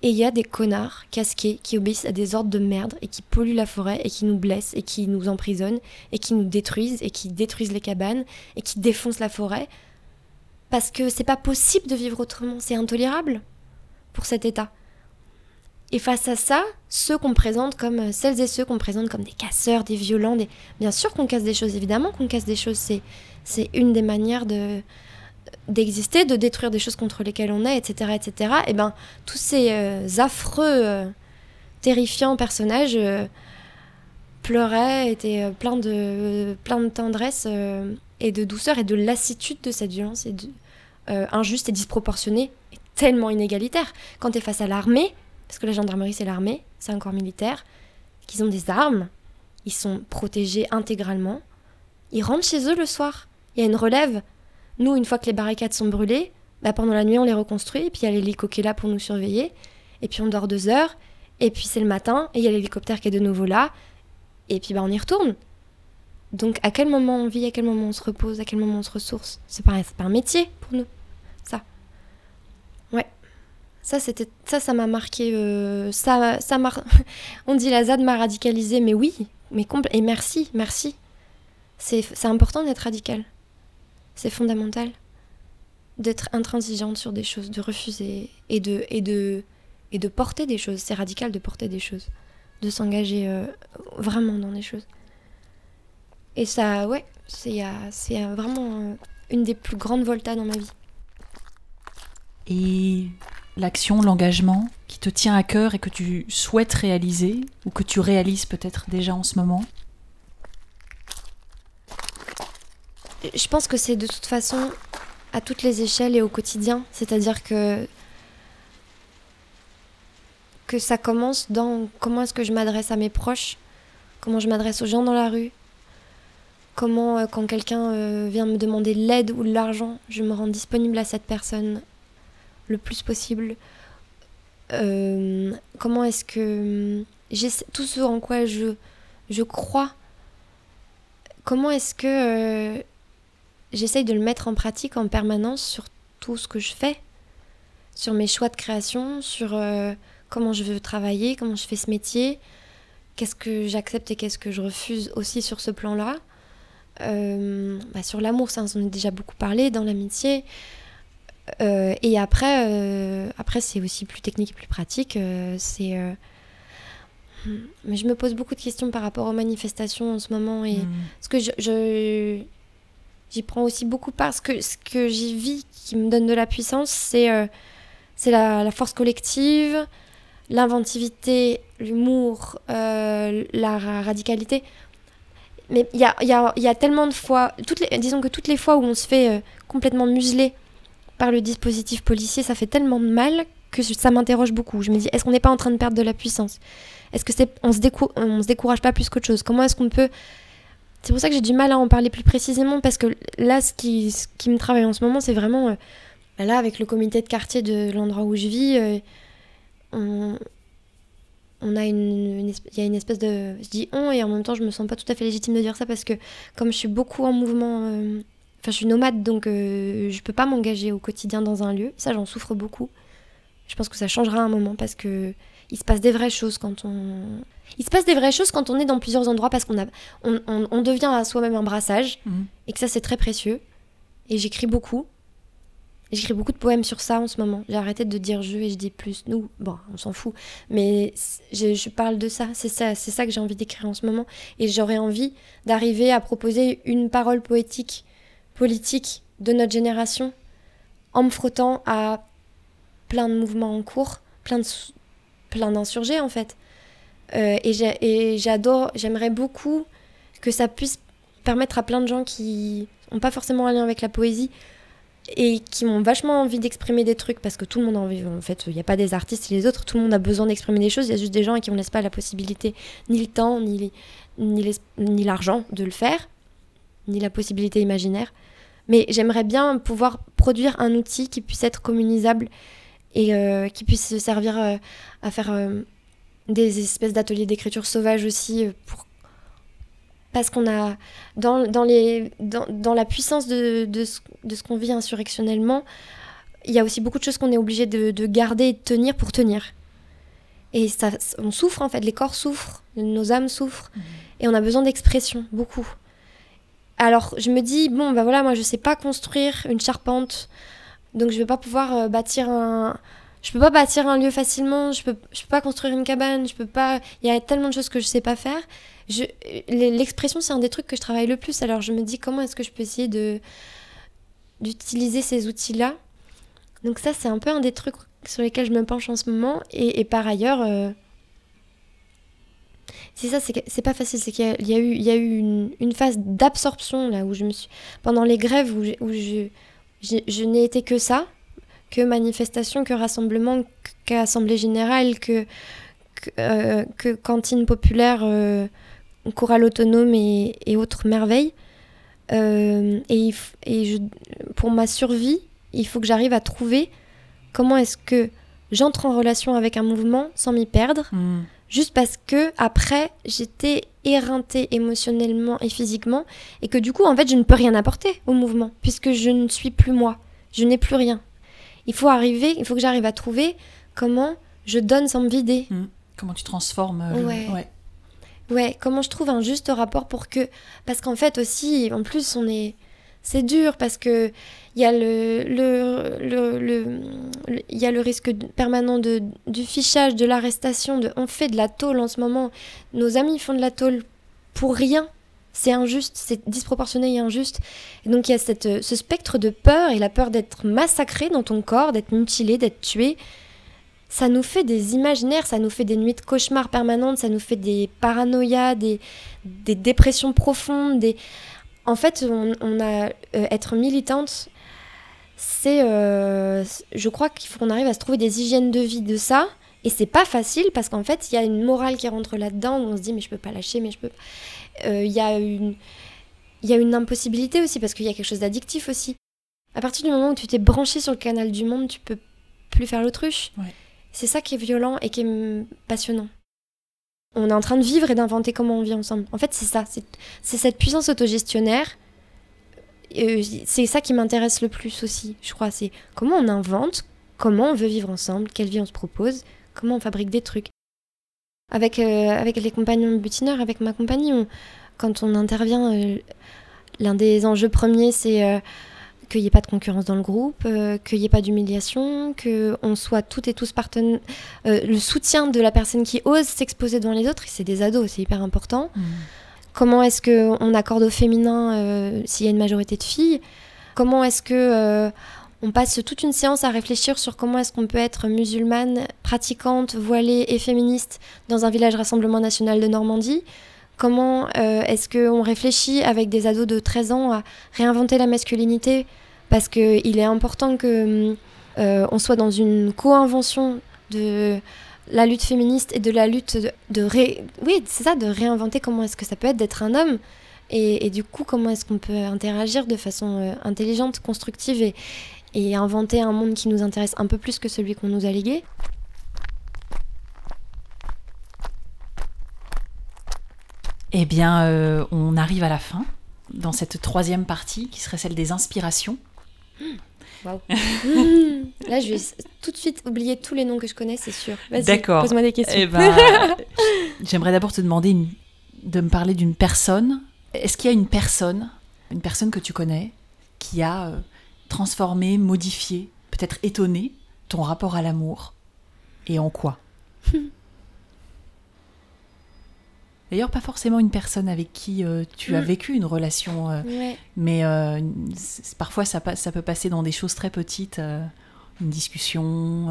Et il y a des connards casqués qui obéissent à des ordres de merde et qui polluent la forêt et qui nous blessent et qui nous emprisonnent et qui nous détruisent et qui détruisent les cabanes et qui défoncent la forêt parce que c'est pas possible de vivre autrement, c'est intolérable pour cet état. Et face à ça, ceux qu'on présente comme euh, celles et ceux qu'on présente comme des casseurs, des violents, des... bien sûr qu'on casse des choses, évidemment qu'on casse des choses, c'est une des manières de d'exister, de détruire des choses contre lesquelles on est, etc., etc. Et ben tous ces euh, affreux, euh, terrifiants personnages pleuraient, étaient pleins de plein de tendresse et de douceur et de lassitude de cette violence et de, injuste et disproportionnée et tellement inégalitaire. Quand tu es face à l'armée, parce que la gendarmerie c'est l'armée, c'est un corps militaire, qu'ils ont des armes, ils sont protégés intégralement, ils rentrent chez eux le soir. Il y a une relève. Nous, une fois que les barricades sont brûlées, bah, pendant la nuit on les reconstruit, et puis il y a l'hélico qui est là pour nous surveiller, et puis on dort deux heures, et puis c'est le matin, et il y a l'hélicoptère qui est de nouveau là, et puis bah, on y retourne. Donc à quel moment on vit, à quel moment on se repose, à quel moment on se ressource? C'est pas, pas un métier pour nous, ça. Ça, c'était, ça, ça m'a marqué. euh, ça, ça m'a. on dit la ZAD m'a radicalisé, mais oui, mais compl- et merci, merci. C'est, c'est important d'être radical. C'est fondamental d'être intransigeante sur des choses, de refuser et de et de et de porter des choses. C'est radical de porter des choses, de s'engager euh, vraiment dans des choses. Et ça, ouais, c'est, c'est vraiment euh, une des plus grandes voltas dans ma vie. Et l'action, l'engagement qui te tient à cœur et que tu souhaites réaliser ou que tu réalises peut-être déjà en ce moment Je pense que c'est de toute façon à toutes les échelles et au quotidien. C'est-à-dire que que ça commence dans comment est-ce que je m'adresse à mes proches, comment je m'adresse aux gens dans la rue, comment euh, quand quelqu'un euh, vient me demander de l'aide ou l'argent, je me rends disponible à cette personne le plus possible. Euh, comment est-ce que tout ce en quoi je, je crois, comment est-ce que euh, j'essaye de le mettre en pratique en permanence sur tout ce que je fais, sur mes choix de création, sur euh, comment je veux travailler, comment je fais ce métier, qu'est-ce que j'accepte et qu'est-ce que je refuse aussi sur ce plan-là. Bah, sur l'amour, ça, on en a déjà beaucoup parlé, dans l'amitié. Euh, et après, euh, après c'est aussi plus technique et plus pratique. c'est, mais je me pose beaucoup de questions par rapport aux manifestations en ce moment. Et Mm. ce que je, je- j'y prends aussi beaucoup parce que ce que j'y vis qui me donne de la puissance, c'est euh, c'est la, la force collective, l'inventivité, l'humour, euh, la ra- radicalité. Mais il y a, il y, a, y a tellement de fois, toutes les, disons que toutes les fois où on se fait euh, complètement museler par le dispositif policier, ça fait tellement de mal que ça m'interroge beaucoup. Je me dis, est-ce qu'on n'est pas en train de perdre de la puissance? Est-ce que c'est, on se se décourage pas plus qu'autre chose? Comment est-ce qu'on peut c'est pour ça que j'ai du mal à en parler plus précisément parce que là, ce qui, me travaille en ce moment, c'est vraiment euh, là avec le comité de quartier de l'endroit où je vis, euh, on, a une, il y a une espèce de, je dis on et en même temps je me sens pas tout à fait légitime de dire ça parce que comme je suis beaucoup en mouvement, euh, enfin je suis nomade donc euh, je peux pas m'engager au quotidien dans un lieu, ça j'en souffre beaucoup. Je pense que ça changera un moment parce que il se passe des vraies choses quand on, il se passe des vraies choses quand on est dans plusieurs endroits parce qu'on a on, on- on devient à soi-même un brassage Mhm. et que ça c'est très précieux. Et j'écris beaucoup. J'écris beaucoup de poèmes sur ça en ce moment. J'ai arrêté de dire je et je dis plus nous. Bon, on s'en fout. Mais je, je parle de ça. C'est ça, c'est ça que j'ai envie d'écrire en ce moment. Et j'aurais envie d'arriver à proposer une parole poétique, politique de notre génération en me frottant à plein de mouvements en cours, plein de plein d'insurgés en fait. Euh, et j'adore, j'aimerais beaucoup que ça puisse permettre à plein de gens qui n'ont pas forcément un lien avec la poésie et qui ont vachement envie d'exprimer des trucs parce que tout le monde a envie. En fait, il n'y a pas des artistes et les autres, tout le monde a besoin d'exprimer des choses. Il y a juste des gens à qui on laisse pas la possibilité, ni le temps, ni, les- ni, l'argent de le faire, ni la possibilité imaginaire. Mais j'aimerais bien pouvoir produire un outil qui puisse être communisable et euh, qui puisse se servir euh, à faire euh, des espèces d'ateliers d'écriture sauvage aussi pour parce qu'on a dans, dans, les, dans, dans la puissance de, de ce, de ce qu'on vit insurrectionnellement, il y a aussi beaucoup de choses qu'on est obligé de, de garder et de tenir pour tenir. Et ça, on souffre en fait, les corps souffrent, nos âmes souffrent, et on a besoin d'expression, beaucoup. Alors je me dis, bon, bah voilà, moi je sais pas construire une charpente, donc je vais pas pouvoir euh, bâtir un. Je peux pas bâtir un lieu facilement, je peux, peux pas construire une cabane, je peux pas. Il y a tellement de choses que je sais pas faire. Je- L'expression, c'est un des trucs que je travaille le plus, alors je me dis comment est-ce que je peux essayer de d'utiliser ces outils-là? Donc ça, c'est un peu un des trucs sur lesquels je me penche en ce moment. Et, et par ailleurs, euh, c'est ça, c'est pas facile. C'est qu'il y a, eu, il y a eu une, une phase d'absorption là où je me suis pendant les grèves où, je, j'ai- je n'ai été que ça, que manifestation, que rassemblement, qu'assemblée générale, que que, euh, cantine populaire, euh, chorale autonome et, et autres merveilles. Euh, et et je, pour ma survie, il faut que j'arrive à trouver comment est-ce que j'entre en relation avec un mouvement sans m'y perdre, Mhm. Juste parce que après j'étais éreintée émotionnellement et physiquement, et que du coup en fait je ne peux rien apporter au mouvement, puisque je ne suis plus moi, je n'ai plus rien. Il faut arriver, il faut que j'arrive à trouver comment je donne sans me vider. Comment tu transformes euh, le- Ouais. Ouais, comment je trouve un juste rapport pour que. Parce qu'en fait aussi, en plus, on est. C'est dur parce que il y a le, risque permanent du fichage, de l'arrestation. On fait de la tôle en ce moment. Nos amis font de la tôle pour rien. C'est injuste, c'est disproportionné et injuste. Et donc il y a ce spectre de peur et la peur d'être massacré dans ton corps, d'être mutilé, d'être tué ça nous fait des imaginaires, ça nous fait des nuits de cauchemars permanentes, ça nous fait des paranoïas, des, des dépressions profondes. Des... En fait, on, on a euh, être militante, c'est, euh, je crois qu'il faut qu'on arrive à se trouver des hygiènes de vie de ça. Et c'est pas facile parce qu'en fait, il y a une morale qui rentre là-dedans où on se dit mais je peux pas lâcher, mais je peux. Euh, Il y a une, il y a une impossibilité aussi parce qu'il y a quelque chose d'addictif aussi. À partir du moment où tu t'es branché sur le canal du monde, tu peux plus faire l'autruche. Ouais. C'est ça qui est violent et qui est passionnant. On est en train de vivre et d'inventer comment on vit ensemble. En fait, c'est ça. C'est cette puissance autogestionnaire euh, c'est ça qui m'intéresse le plus aussi, je crois. C'est comment on invente, comment on veut vivre ensemble, quelle vie on se propose, comment on fabrique des trucs. Avec, euh, avec les compagnons butineurs, avec ma compagnie, quand on intervient, euh, l'un des enjeux premiers, c'est qu'il n'y ait pas de concurrence dans le groupe, qu'il n'y ait pas d'humiliation, qu'on soit toutes et tous partenaires. le soutien de la personne qui ose s'exposer devant les autres, c'est des ados, c'est hyper important. Mmh. Comment est-ce qu'on accorde au féminin euh, s'il y a une majorité de filles? Comment est-ce que euh, on passe toute une séance à réfléchir sur comment est-ce qu'on peut être musulmane, pratiquante, voilée et féministe dans un village rassemblement national de Normandie? Comment euh, est-ce qu'on réfléchit avec des ados de 13 ans à réinventer la masculinité? Parce qu'il est important que on soit dans une co-invention de la lutte féministe et de la lutte de, oui c'est ça de réinventer comment est-ce que ça peut être d'être un homme. Et, du coup comment est-ce qu'on peut interagir de façon euh, intelligente constructive et inventer un monde qui nous intéresse un peu plus que celui qu'on nous a légué? Eh bien, euh, on arrive à la fin, dans cette troisième partie, qui serait celle des inspirations. Mmh. Là, je vais tout de suite oublier tous les noms que je connais, c'est sûr. D'accord. Pose-moi des questions. Eh ben, j'aimerais d'abord te demander de me parler d'une personne. Est-ce qu'il y a une personne, une personne que tu connais, qui a euh, transformé, modifié, peut-être étonné ton rapport à l'amour Et en quoi? D'ailleurs, pas forcément une personne avec qui euh, tu as mm. vécu une relation, euh, mais euh, parfois ça, ça, peut passer dans des choses très petites, une discussion,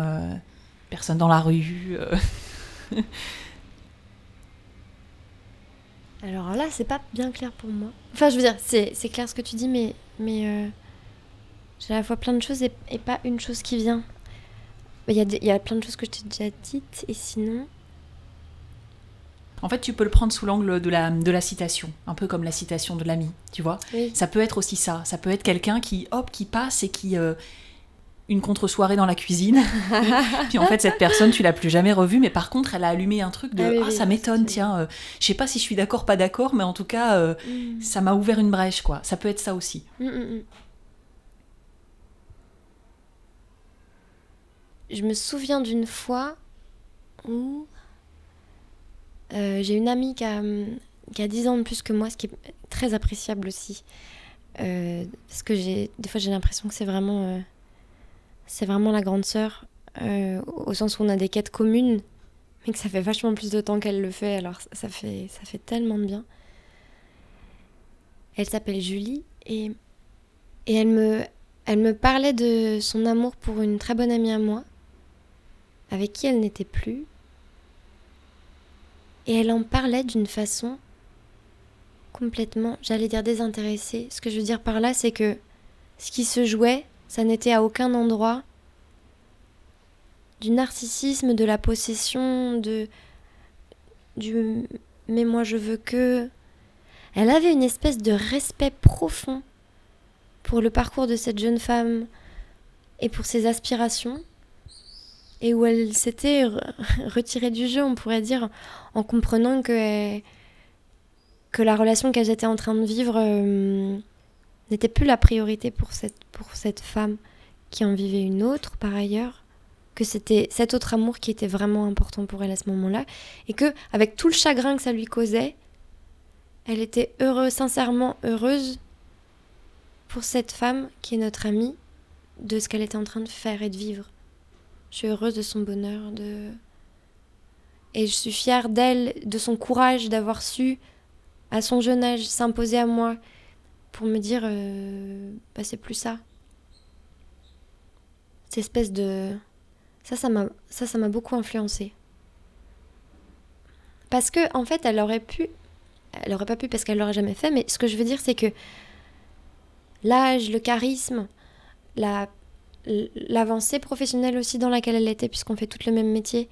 personne dans la rue. Alors là, c'est pas bien clair pour moi. Enfin, je veux dire, c'est clair ce que tu dis, mais, mais j'ai à la fois plein de choses et, pas une chose qui vient. Il y, a y a plein de choses que je t'ai déjà dites, et sinon. En fait, tu peux le prendre sous l'angle de la, de la citation, un peu comme la citation de l'ami, tu vois. Ça peut être aussi ça. Ça peut être quelqu'un qui, hop, qui passe et qui. Euh, une contre-soirée dans la cuisine. puis en fait, cette personne, tu l'as plus jamais revue, mais par contre, elle a allumé un truc de Ah, ah ça m'étonne, tiens, euh, je sais pas si je suis d'accord, pas d'accord, mais en tout cas, euh, mm. ça m'a ouvert une brèche, quoi. Ça peut être ça aussi. Mm, mm, je me souviens d'une fois où euh, j'ai une amie qui a, qui a 10 ans de plus que moi, ce qui est très appréciable aussi. Euh, parce que des fois, j'ai l'impression que c'est vraiment, euh, la grande sœur, au sens où on a des quêtes communes, mais que ça fait vachement plus de temps qu'elle le fait, alors ça fait, ça fait tellement de bien. Elle s'appelle Julie et, elle me parlait de son amour pour une très bonne amie à moi, avec qui elle n'était plus, et elle en parlait d'une façon complètement, j'allais dire désintéressée. Ce que je veux dire par là, c'est que ce qui se jouait, ça n'était à aucun endroit du narcissisme, de la possession, de du mais moi je veux que. Elle avait une espèce de respect profond pour le parcours de cette jeune femme et pour ses aspirations et où elle s'était retirée du jeu, on pourrait dire, en comprenant que, la relation qu'elles étaient en train de vivre euh, n'était plus la priorité pour cette, pour cette femme qui en vivait une autre par ailleurs, que c'était cet autre amour qui était vraiment important pour elle à ce moment-là, et que avec tout le chagrin que ça lui causait, elle était heureuse, sincèrement heureuse pour cette femme qui est notre amie, de ce qu'elle était en train de faire et de vivre. Je suis heureuse de son bonheur, de... Et je suis fière d'elle, de son courage d'avoir su, à son jeune âge, s'imposer à moi pour me dire, euh, bah, c'est plus ça. Cette espèce de... Ça, ça m'a, beaucoup influencé. Parce que, en fait, elle aurait pu... Elle aurait pas pu parce qu'elle l'aurait jamais fait, mais ce que je veux dire, c'est que l'âge, le charisme, la l'avancée professionnelle aussi dans laquelle elle était, puisqu'on fait tout le même métier.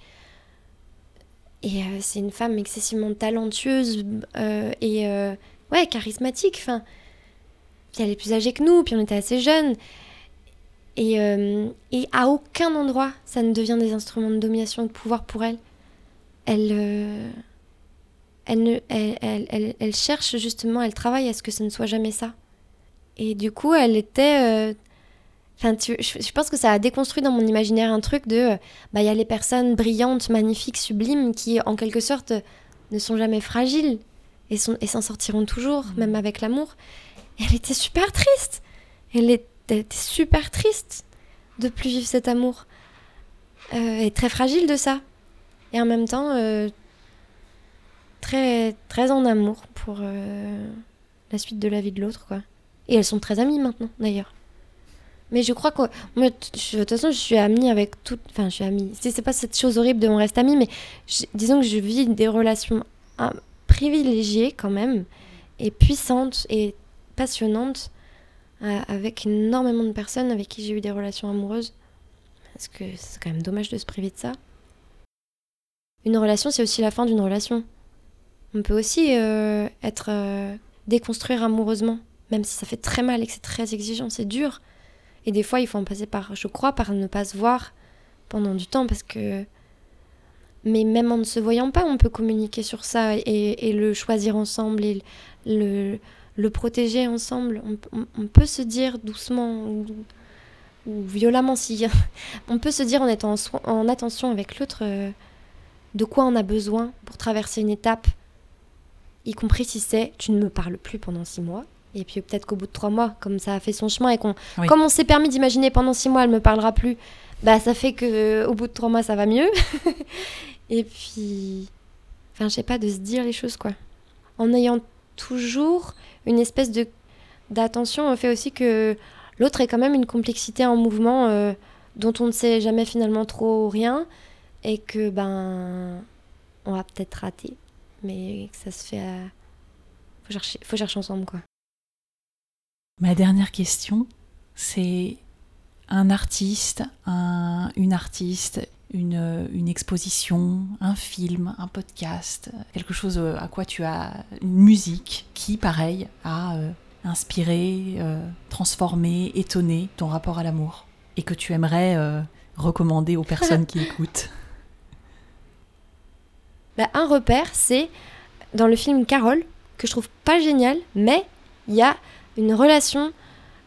Et euh, c'est une femme excessivement talentueuse euh, et euh, ouais, charismatique. Puis elle est plus âgée que nous, puis on était assez jeunes. Et, et à aucun endroit, ça ne devient des instruments de domination de pouvoir pour elle. Elle, elle, elle, elle, elle, elle cherche justement, elle travaille à ce que ce ne soit jamais ça. Et du coup, elle était. Enfin, tu- je, je pense que ça a déconstruit dans mon imaginaire un truc de. euh, Bah, il y a les personnes brillantes, magnifiques, sublimes, qui, en quelque sorte, ne sont jamais fragiles et s'en sortiront toujours, même avec l'amour. Et elle était super triste. Elle était, elle était super triste de plus vivre cet amour. Euh, et très fragile de ça. Et en même temps, euh, très, très en amour pour euh, la suite de la vie de l'autre, quoi. Et elles sont très amies maintenant, d'ailleurs. Mais je crois que de toute façon, je suis amie avec toutes. Enfin, je suis amie. C'est c'est pas cette chose horrible de on reste amie, mais disons que je vis des relations ah, privilégiées quand même, et puissantes et passionnantes euh, avec énormément de personnes avec qui j'ai eu des relations amoureuses. Parce que c'est quand même dommage de se priver de ça. Une relation, c'est aussi la fin d'une relation. On peut aussi euh, être euh, déconstruire amoureusement, même si ça fait très mal et que c'est très exigeant, c'est dur. Et des fois, il faut en passer par, je crois, par ne pas se voir pendant du temps, parce que. Mais même en ne se voyant pas, on peut communiquer sur ça et, le choisir ensemble et le, protéger ensemble. On, peut se dire doucement ou, violemment si on peut se dire en étant en attention avec l'autre euh, de quoi on a besoin pour traverser une étape, y compris si c'est tu ne me parles plus pendant six mois. Et puis peut-être qu'au bout de trois mois, comme ça a fait son chemin et qu'on, Oui. comme on s'est permis d'imaginer pendant six mois, elle me parlera plus, bah ça fait que euh, au bout de trois mois, ça va mieux. et puis, enfin, je sais pas, de se dire les choses quoi, en ayant toujours une espèce de d'attention au fait aussi que l'autre est quand même une complexité en mouvement euh, dont on ne sait jamais finalement trop rien et que ben on va peut-être rater, mais que ça se fait. à- Faut chercher, faut chercher ensemble quoi. Ma dernière question, c'est un artiste, un- une artiste, une, une exposition, un film, un podcast, quelque chose euh, à quoi tu as une musique qui, pareil, a euh, inspiré, euh, transformé, étonné ton rapport à l'amour et que tu aimerais euh, recommander aux personnes qui écoutent? Bah, un repère, c'est dans le film Carole, que je trouve pas génial, mais il y a une relation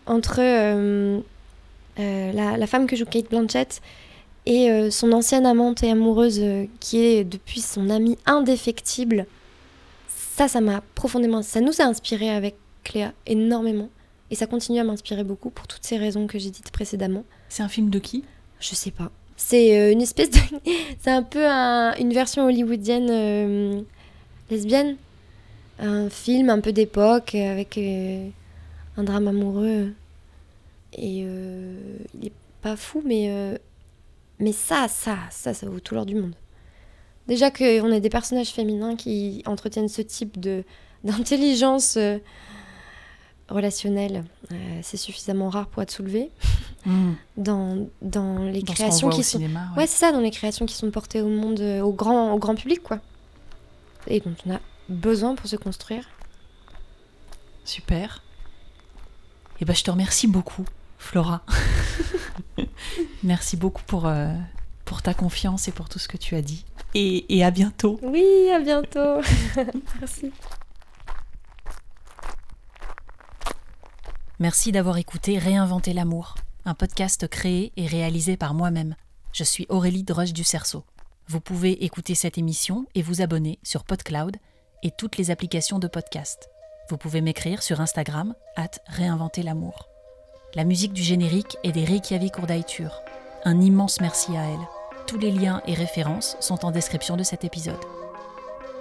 entre euh, euh, la, la femme que joue Kate Blanchett et euh, son ancienne amante et amoureuse qui est depuis son amie indéfectible. Ça, ça m'a profondément... Ça nous a inspiré avec Cléa énormément. Et ça continue à m'inspirer beaucoup pour toutes ces raisons que j'ai dites précédemment. C'est un film de qui? Je sais pas. C'est une espèce de. c'est un peu un- une version hollywoodienne lesbienne. Un film un peu d'époque avec un drame amoureux. Et euh, il est pas fou, mais. euh, mais ça, ça, ça, ça vaut tout l'or du monde. Déjà qu'on ait des personnages féminins qui entretiennent ce type de d'intelligence euh, relationnelle, c'est suffisamment rare pour être soulevé. Hmm. Dans, dans les Dans créations qui au sont cinéma, ouais. Ouais, c'est ça, dans les créations qui sont portées au monde, au grand, au grand public, quoi. Et dont on a besoin pour se construire. Super. Et ben, je te remercie beaucoup, Flora. Merci beaucoup pour, euh, pour ta confiance et pour tout ce que tu as dit. Et, et à bientôt. Oui, à bientôt. Merci. Merci d'avoir écouté Réinventer l'amour, un podcast créé et réalisé par moi-même. Je suis Aurélie Droche du Cerceau. Vous pouvez écouter cette émission et vous abonner sur PodCloud et toutes les applications de podcast. Vous pouvez m'écrire sur Instagram, at Réinventer l'amour. La musique du générique est des Reykjavik Urdaitur. Un immense merci à elle. Tous les liens et références sont en description de cet épisode.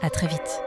À très vite.